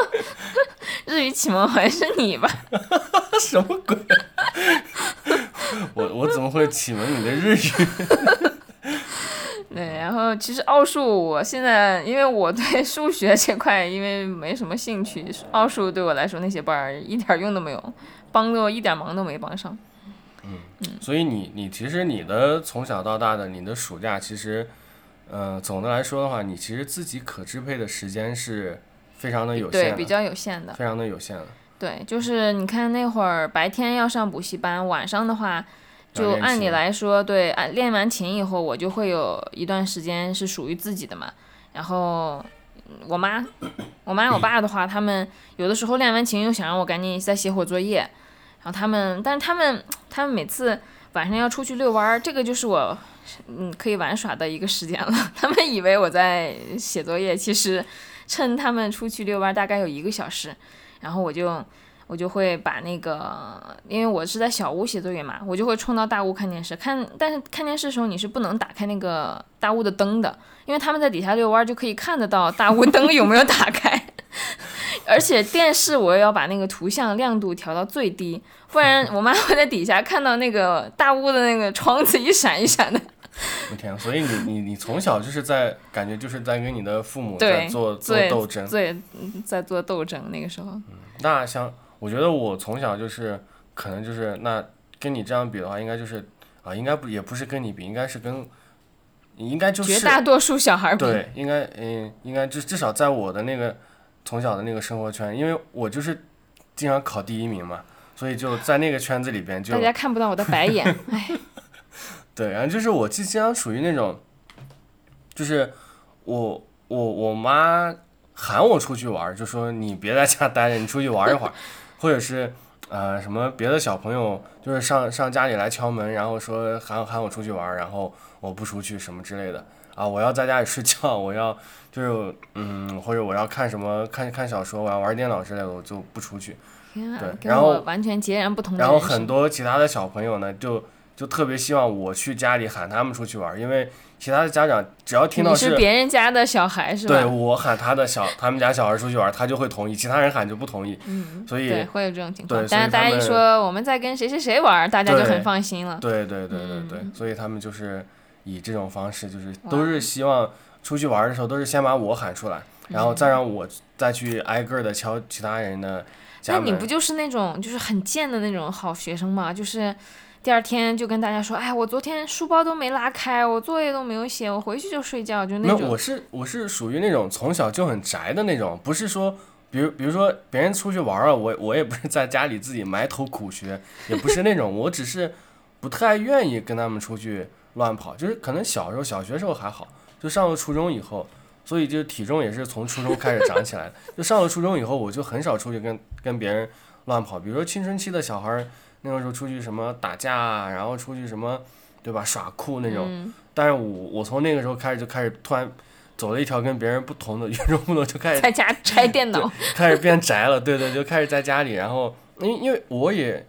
日语启蒙好像是你吧？什么鬼？我我怎么会启蒙你的日语？对，然后其实奥数，我现在因为我对 数学这块因为没什么兴趣，奥数对我来说那些班儿一点用都没有，帮的我一点忙都没帮上。嗯，所以你你其实你的从小到大的你的暑假其实，呃，总的来说的话，你其实自己可支配的时间是非常的有限对，比较有限的。非常的有限的。对，就是你看那会儿白天要上补习班，晚上的话，就按理来说，对，按练完琴以后，我就会有一段时间是属于自己的嘛。然后嗯我妈、我妈、我爸的话，他们有的时候练完琴又想让我赶紧再写会作业，然后他们，但是他们他们每次晚上要出去遛弯儿，这个就是我嗯可以玩耍的一个时间了。他们以为我在写作业，其实趁他们出去遛弯儿大概有一个小时，然后我就我就会把那个，因为我是在小屋写作业嘛，我就会冲到大屋看电视。看，但是看电视的时候你是不能打开那个大屋的灯的，因为他们在底下遛弯儿就可以看得到大屋灯有没有打开。而且电视我也要把那个图像亮度调到最低，不然我妈会在底下看到那个大屋的那个窗子一闪一闪的。我天，所以你你你从小就是在感觉就是在跟你的父母在做做斗争。对，嗯在做斗争那个时候。那像我觉得我从小就是可能就是那跟你这样比的话，应该就是啊，应该不也不是跟你比，应该是跟应该就是绝大多数小孩对，应该嗯，应该至至少在我的那个从小的那个生活圈，因为我就是经常考第一名嘛，所以就在那个圈子里边就大家看不到我的白眼，哎，对，然后就是我经常属于那种，就是我我我妈喊我出去玩儿，就说你别在家待着，你出去玩一会儿，或者是呃什么别的小朋友就是上上家里来敲门，然后说喊喊我出去玩儿，然后我不出去什么之类的啊，我要在家里睡觉，我要就是嗯或者我要看什么看看小说，我要玩电脑之类的，我就不出去。天啊对，跟然后我完全截然不同的然后很多其他的小朋友呢，就就特别希望我去家里喊他们出去玩儿，因为其他的家长只要听到你是别人家的小孩是吧？对我喊他的小他们家小孩出去玩，他就会同意，其他人喊就不同意。嗯，所以对，会有这种情况。但是大家一说我们在跟谁谁谁玩，大家就很放心了。对对对对对，嗯所以他们就是以这种方式，就是都是希望出去玩的时候，都是先把我喊出来，然后再让我再去挨个的敲其他人的。那你不就是那种就是很贱的那种好学生吗？就是第二天就跟大家说，哎，我昨天书包都没拉开，我作业都没有写，我回去就睡觉，就那种。我是我是属于那种从小就很宅的那种，不是说，比如比如说别人出去玩儿啊，我我也不是在家里自己埋头苦学，也不是那种，我只是不太愿意跟他们出去乱跑，就是可能小时候小学时候还好，就上了初中以后，所以就体重也是从初中开始长起来的，就上了初中以后，我就很少出去跟跟别人乱跑，比如说青春期的小孩儿，那个时候出去什么打架啊，然后出去什么，对吧，耍酷那种。嗯，但是我我从那个时候开始就开始突然走了一条跟别人不同的 与众不同，就开始在家拆电脑。开始变宅了，对对，就开始在家里，然后因因为我也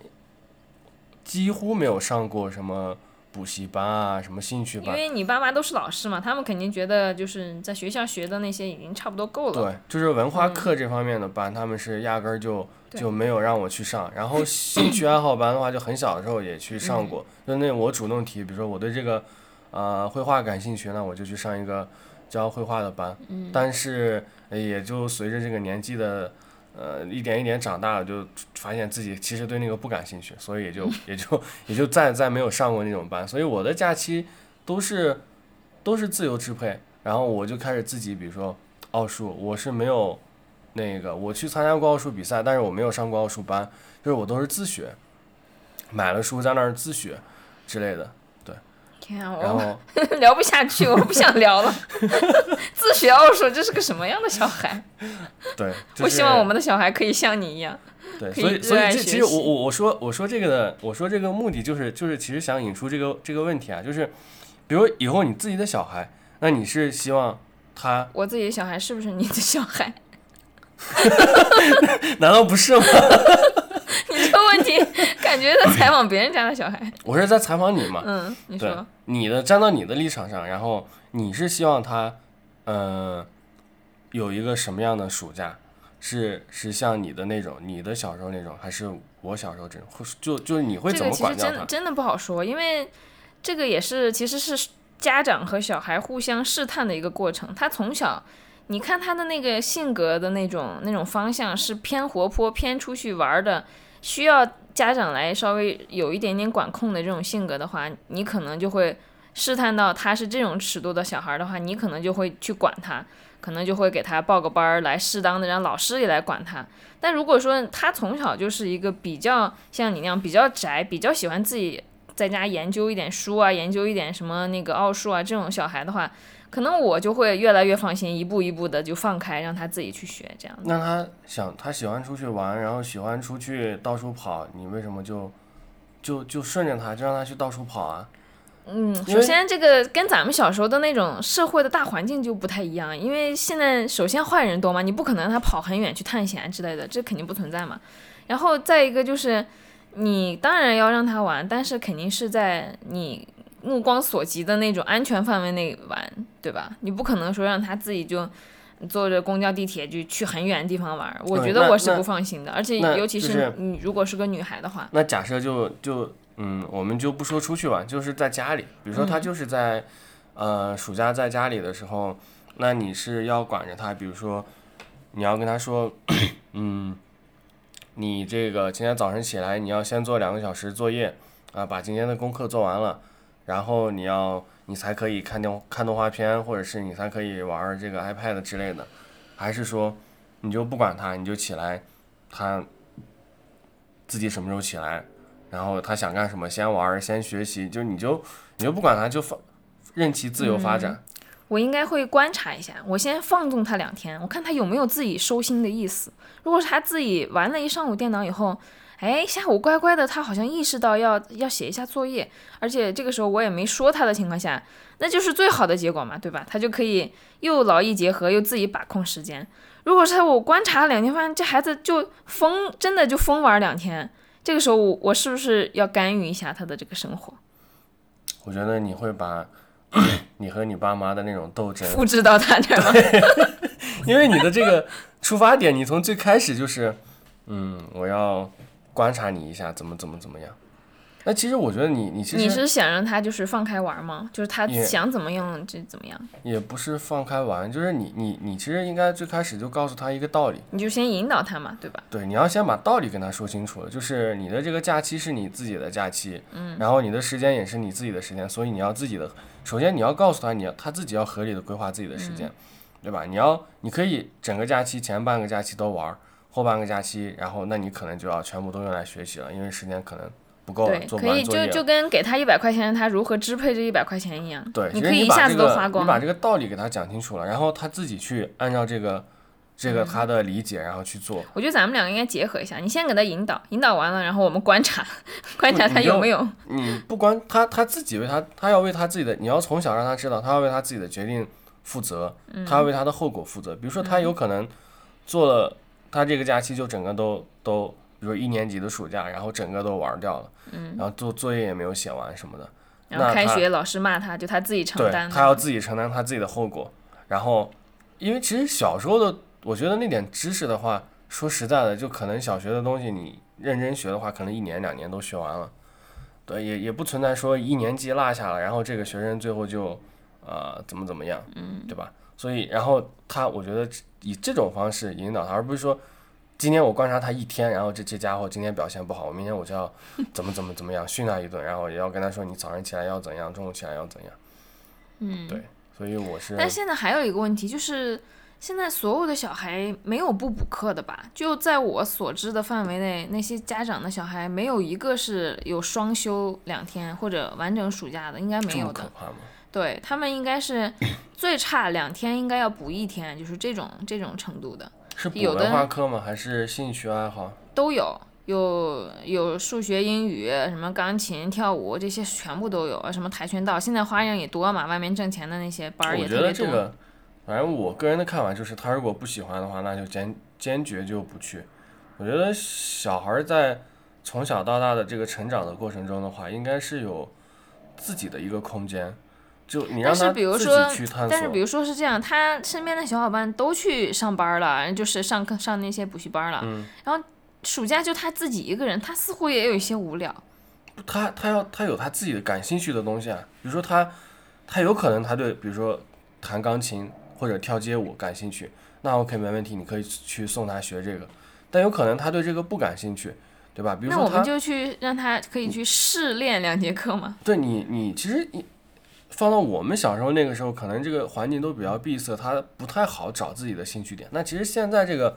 几乎没有上过什么补习班啊，什么兴趣班，因为你爸妈都是老师嘛，他们肯定觉得就是在学校学的那些已经差不多够了。对，就是文化课这方面的班，他们是压根儿就就没有让我去上。然后兴趣爱好班的话，就很小的时候也去上过，就那我主动提，比如说我对这个呃绘画感兴趣，那我就去上一个教绘画的班。但是呃也就随着这个年纪的呃一点一点长大了，就发现自己其实对那个不感兴趣，所以也就 也就也就再再没有上过那种班。所以我的假期都是都是自由支配，然后我就开始自己，比如说奥数，我是没有那个我去参加过奥数比赛，但是我没有上过奥数班，就是我都是自学，买了书在那儿自学之类的。天啊，然我后 聊不下去，我不想聊了。自学奥数，这是个什么样的小孩？对，就我希望我们的小孩可以像你一样。对，所以所以这其实我我我说我说这个的我说这个目的就是就是其实想引出这个这个问题啊，就是比如以后你自己的小孩，那你是希望他我自己的小孩是不是你的小孩？难道不是吗？你这个问题感觉在采访别人家的小孩。我是在采访你嘛，嗯，你说，你的站到你的立场上，然后你是希望他呃有一个什么样的暑假？是是像你的那种，你的小时候那种，还是我小时候这种？或是就就是你会怎么这个其实管教他？真真的不好说，因为这个也是其实是家长和小孩互相试探的一个过程。他从小，你看他的那个性格的那种那种方向是偏活泼、偏出去玩的，需要家长来稍微有一点点管控的这种性格的话，你可能就会试探到他是这种尺度的小孩的话，你可能就会去管他。可能就会给他报个班儿，来适当的让老师也来管他。但如果说他从小就是一个比较像你那样比较宅，比较喜欢自己在家研究一点书啊，研究一点什么那个奥数啊这种小孩的话，可能我就会越来越放心，一步一步的就放开，让他自己去学这样。那他想他喜欢出去玩，然后喜欢出去到处跑，你为什么就就就顺着他，就让他去到处跑啊？嗯，首先这个跟咱们小时候的那种社会的大环境就不太一样，因为现在首先坏人多嘛，你不可能让他跑很远去探险之类的，这肯定不存在嘛。然后再一个就是，你当然要让他玩，但是肯定是在你目光所及的那种安全范围内玩，对吧？你不可能说让他自己就坐着公交、地铁就去很远的地方玩，我嗯那那觉得我是不放心的。而且尤其是是你如果是个女孩的话，那假设就就嗯，我们就不说出去玩，就是在家里，比如说他嗯就是在、呃暑假在家里的时候，那你是要管着他，比如说你要跟他说，嗯，你这个今天早上起来你要先做两个小时作业啊，把今天的功课做完了，然后你要你才可以看电看动画片，或者是你才可以玩这个 iPad 之类的，还是说你就不管他，你就起来，他自己什么时候起来，然后他想干什么先玩先学习，就你就你就不管他，就放任其自由发展。我应该会观察一下，我先放纵他两天，我看他有没有自己收心的意思。如果是他自己玩了一上午电脑以后，哎，下午乖乖的，他好像意识到要要写一下作业，而且这个时候我也没说他的情况下，那就是最好的结果嘛，对吧？他就可以又劳逸结合，又自己把控时间。如果是我观察了两天，发现这孩子就疯，真的就疯玩两天，这个时候我我是不是要干预一下他的这个生活，我觉得你会把 你和你爸妈的那种斗争，复制到他这儿吗？因为你的这个出发点，你从最开始就是，嗯，我要观察你一下，怎么怎么怎么样。那其实我觉得你你其实你是想让他就是放开玩吗？就是他想怎么样就怎么样，也不是放开玩，就是你你你其实应该最开始就告诉他一个道理，你就先引导他嘛，对吧？对，你要先把道理跟他说清楚了，就是你的这个假期是你自己的假期，嗯，然后你的时间也是你自己的时间，所以你要自己的，首先你要告诉他，你要他自己要合理的规划自己的时间，对吧？你要你可以整个假期前半个假期都玩儿，后半个假期，然后那你可能就要全部都用来学习了，因为时间可能不够了，对，做不可以就完作业了。就跟给他一百块钱，他如何支配这一百块钱一样。对，你可以一下子都花光你把。这个道理给他讲清楚了，然后他自己去按照这个这嗯个他的理解，然后去做。我觉得咱们两个应该结合一下，你先给他引导，引导完了，然后我们观察 观察他有没有。你不光他他自己为他，他要为他自己的，你要从小让他知道，他要为他自己的决定负责，嗯他要为他的后果负责。比如说，他有可能做了，他这个假期就整个都都，比如说一年级的暑假，然后整个都玩掉了，然后做作业也没有写完什么的，然后开学老师骂他，就他自己承担的。他要自己承担他自己的后果。然后，因为其实小时候的，我觉得那点知识的话，说实在的，就可能小学的东西你认真学的话，可能一年两年都学完了。对，也也不存在说一年级落下了，然后这个学生最后就呃怎么怎么样，嗯，对吧？所以，然后他我觉得以这种方式引导他，而不是说今天我观察他一天，然后这这家伙今天表现不好，我明天我就要 怎么怎么怎么样训他一顿，然后也要跟他说你早上起来要怎样，中午起来要怎样。嗯，对，所以我是但现在还有一个问题就是，现在所有的小孩没有不补课的吧？就在我所知的范围内，那些家长的小孩没有一个是有双休两天或者完整暑假的，应该没有的。对他们应该是 最差两天，应该要补一天，就是这种这种程度的。是补文化课吗？还是兴趣爱好？都有。有有数学、英语，什么钢琴、跳舞，这些全部都有啊。什么跆拳道，现在花样也多嘛。外面挣钱的那些班儿也特别多。我觉得这个，反正我个人的看法就是，他如果不喜欢的话，那就坚坚决就不去。我觉得小孩在从小到大的这个成长的过程中的话，应该是有自己的一个空间。就你让他自己去探索。但是比如说是这样，他身边的小伙伴都去上班了，就是上课上那些补习班了，嗯，然后。暑假就他自己一个人，他似乎也有一些无聊。他他要他有他自己的感兴趣的东西啊，比如说他他有可能他对比如说弹钢琴或者跳街舞感兴趣，那 OK 没问题，你可以去送他学这个。但有可能他对这个不感兴趣，对吧？比如说那我们就去让他可以去试练两节课嘛。对你你其实你放到我们小时候那个时候，可能这个环境都比较闭塞，他不太好找自己的兴趣点。那其实现在这个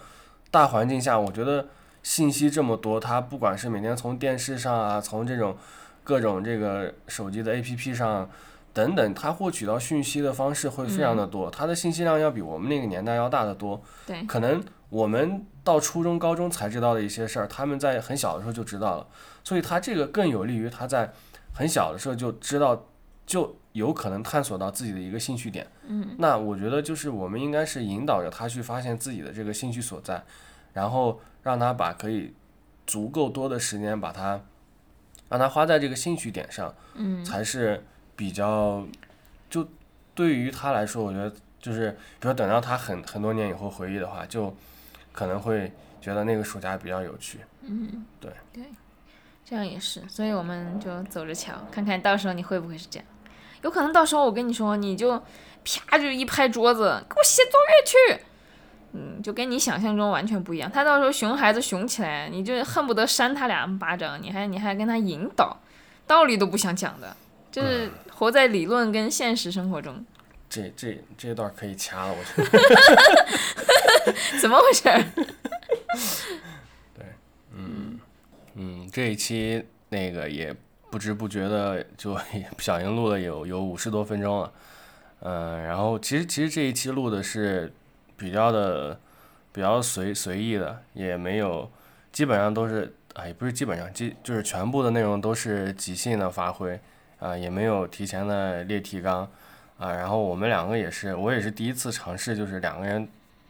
大环境下，我觉得。信息这么多，他不管是每天从电视上啊，从这种各种这个手机的 APP 上等等，他获取到讯息的方式会非常的多，他的信息量要比我们那个年代要大得多。对，可能我们到初中、高中才知道的一些事儿，他们在很小的时候就知道了，所以他这个更有利于他在很小的时候就知道，就有可能探索到自己的一个兴趣点。嗯，那我觉得就是我们应该是引导着他去发现自己的这个兴趣所在，然后。让他把可以足够多的时间把它，让他花在这个兴趣点上，嗯，才是比较，就对于他来说，我觉得就是，比如等到他很很多年以后回忆的话，就可能会觉得那个暑假比较有趣，嗯，对，对，这样也是，所以我们就走着瞧，看看到时候你会不会是这样，有可能到时候我跟你说，你就啪就一拍桌子，给我写作业去。嗯，就跟你想象中完全不一样。他到时候熊孩子熊起来，你就恨不得扇他两巴掌，你还你还跟他引导，道理都不想讲的，就是活在理论跟现实生活中。这这这段可以掐了，我觉得。怎么回事？对，嗯嗯，这一期那个也不知不觉的就不 小英录了有有五十多分钟了，嗯，然后其实其实这一期录的是。比较的比较随随意的，也没有，基本上都是啊，也不是基本上，基就是全部的内容都是即兴的发挥，啊，也没有提前的列提纲，啊，然后我们两个也是，我也是第一次尝试，就是两个人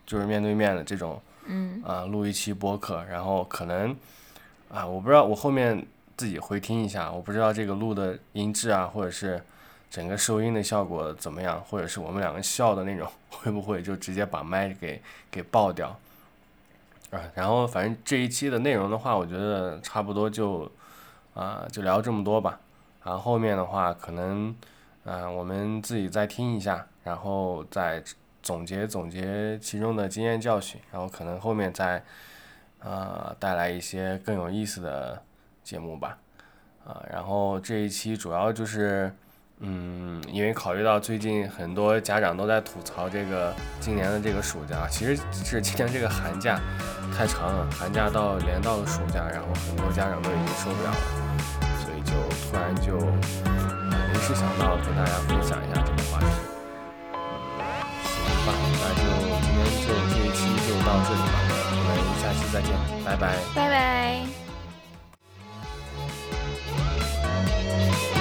就是面对面的这种，嗯，啊，录一期播客，然后可能啊，我不知道我后面自己回听一下，我不知道这个录的音质啊，或者是。整个收音的效果怎么样？或者是我们两个笑的那种，会不会就直接把麦给给爆掉？啊，然后反正这一期的内容的话，我觉得差不多就啊就聊这么多吧。然后后面的话，可能啊我们自己再听一下，然后再总结总结其中的经验教训，然后可能后面再啊带来一些更有意思的节目吧。啊，然后这一期主要就是。嗯，因为考虑到最近很多家长都在吐槽这个今年的这个暑假，其实是今年这个寒假太长了，寒假到连到了暑假，然后很多家长都已经受不了了，所以就突然就临时想到跟大家分享一下这个话题。嗯，行吧，那就今天就这一期就到这里吧，我们下期再见，拜拜，拜拜。Thank you.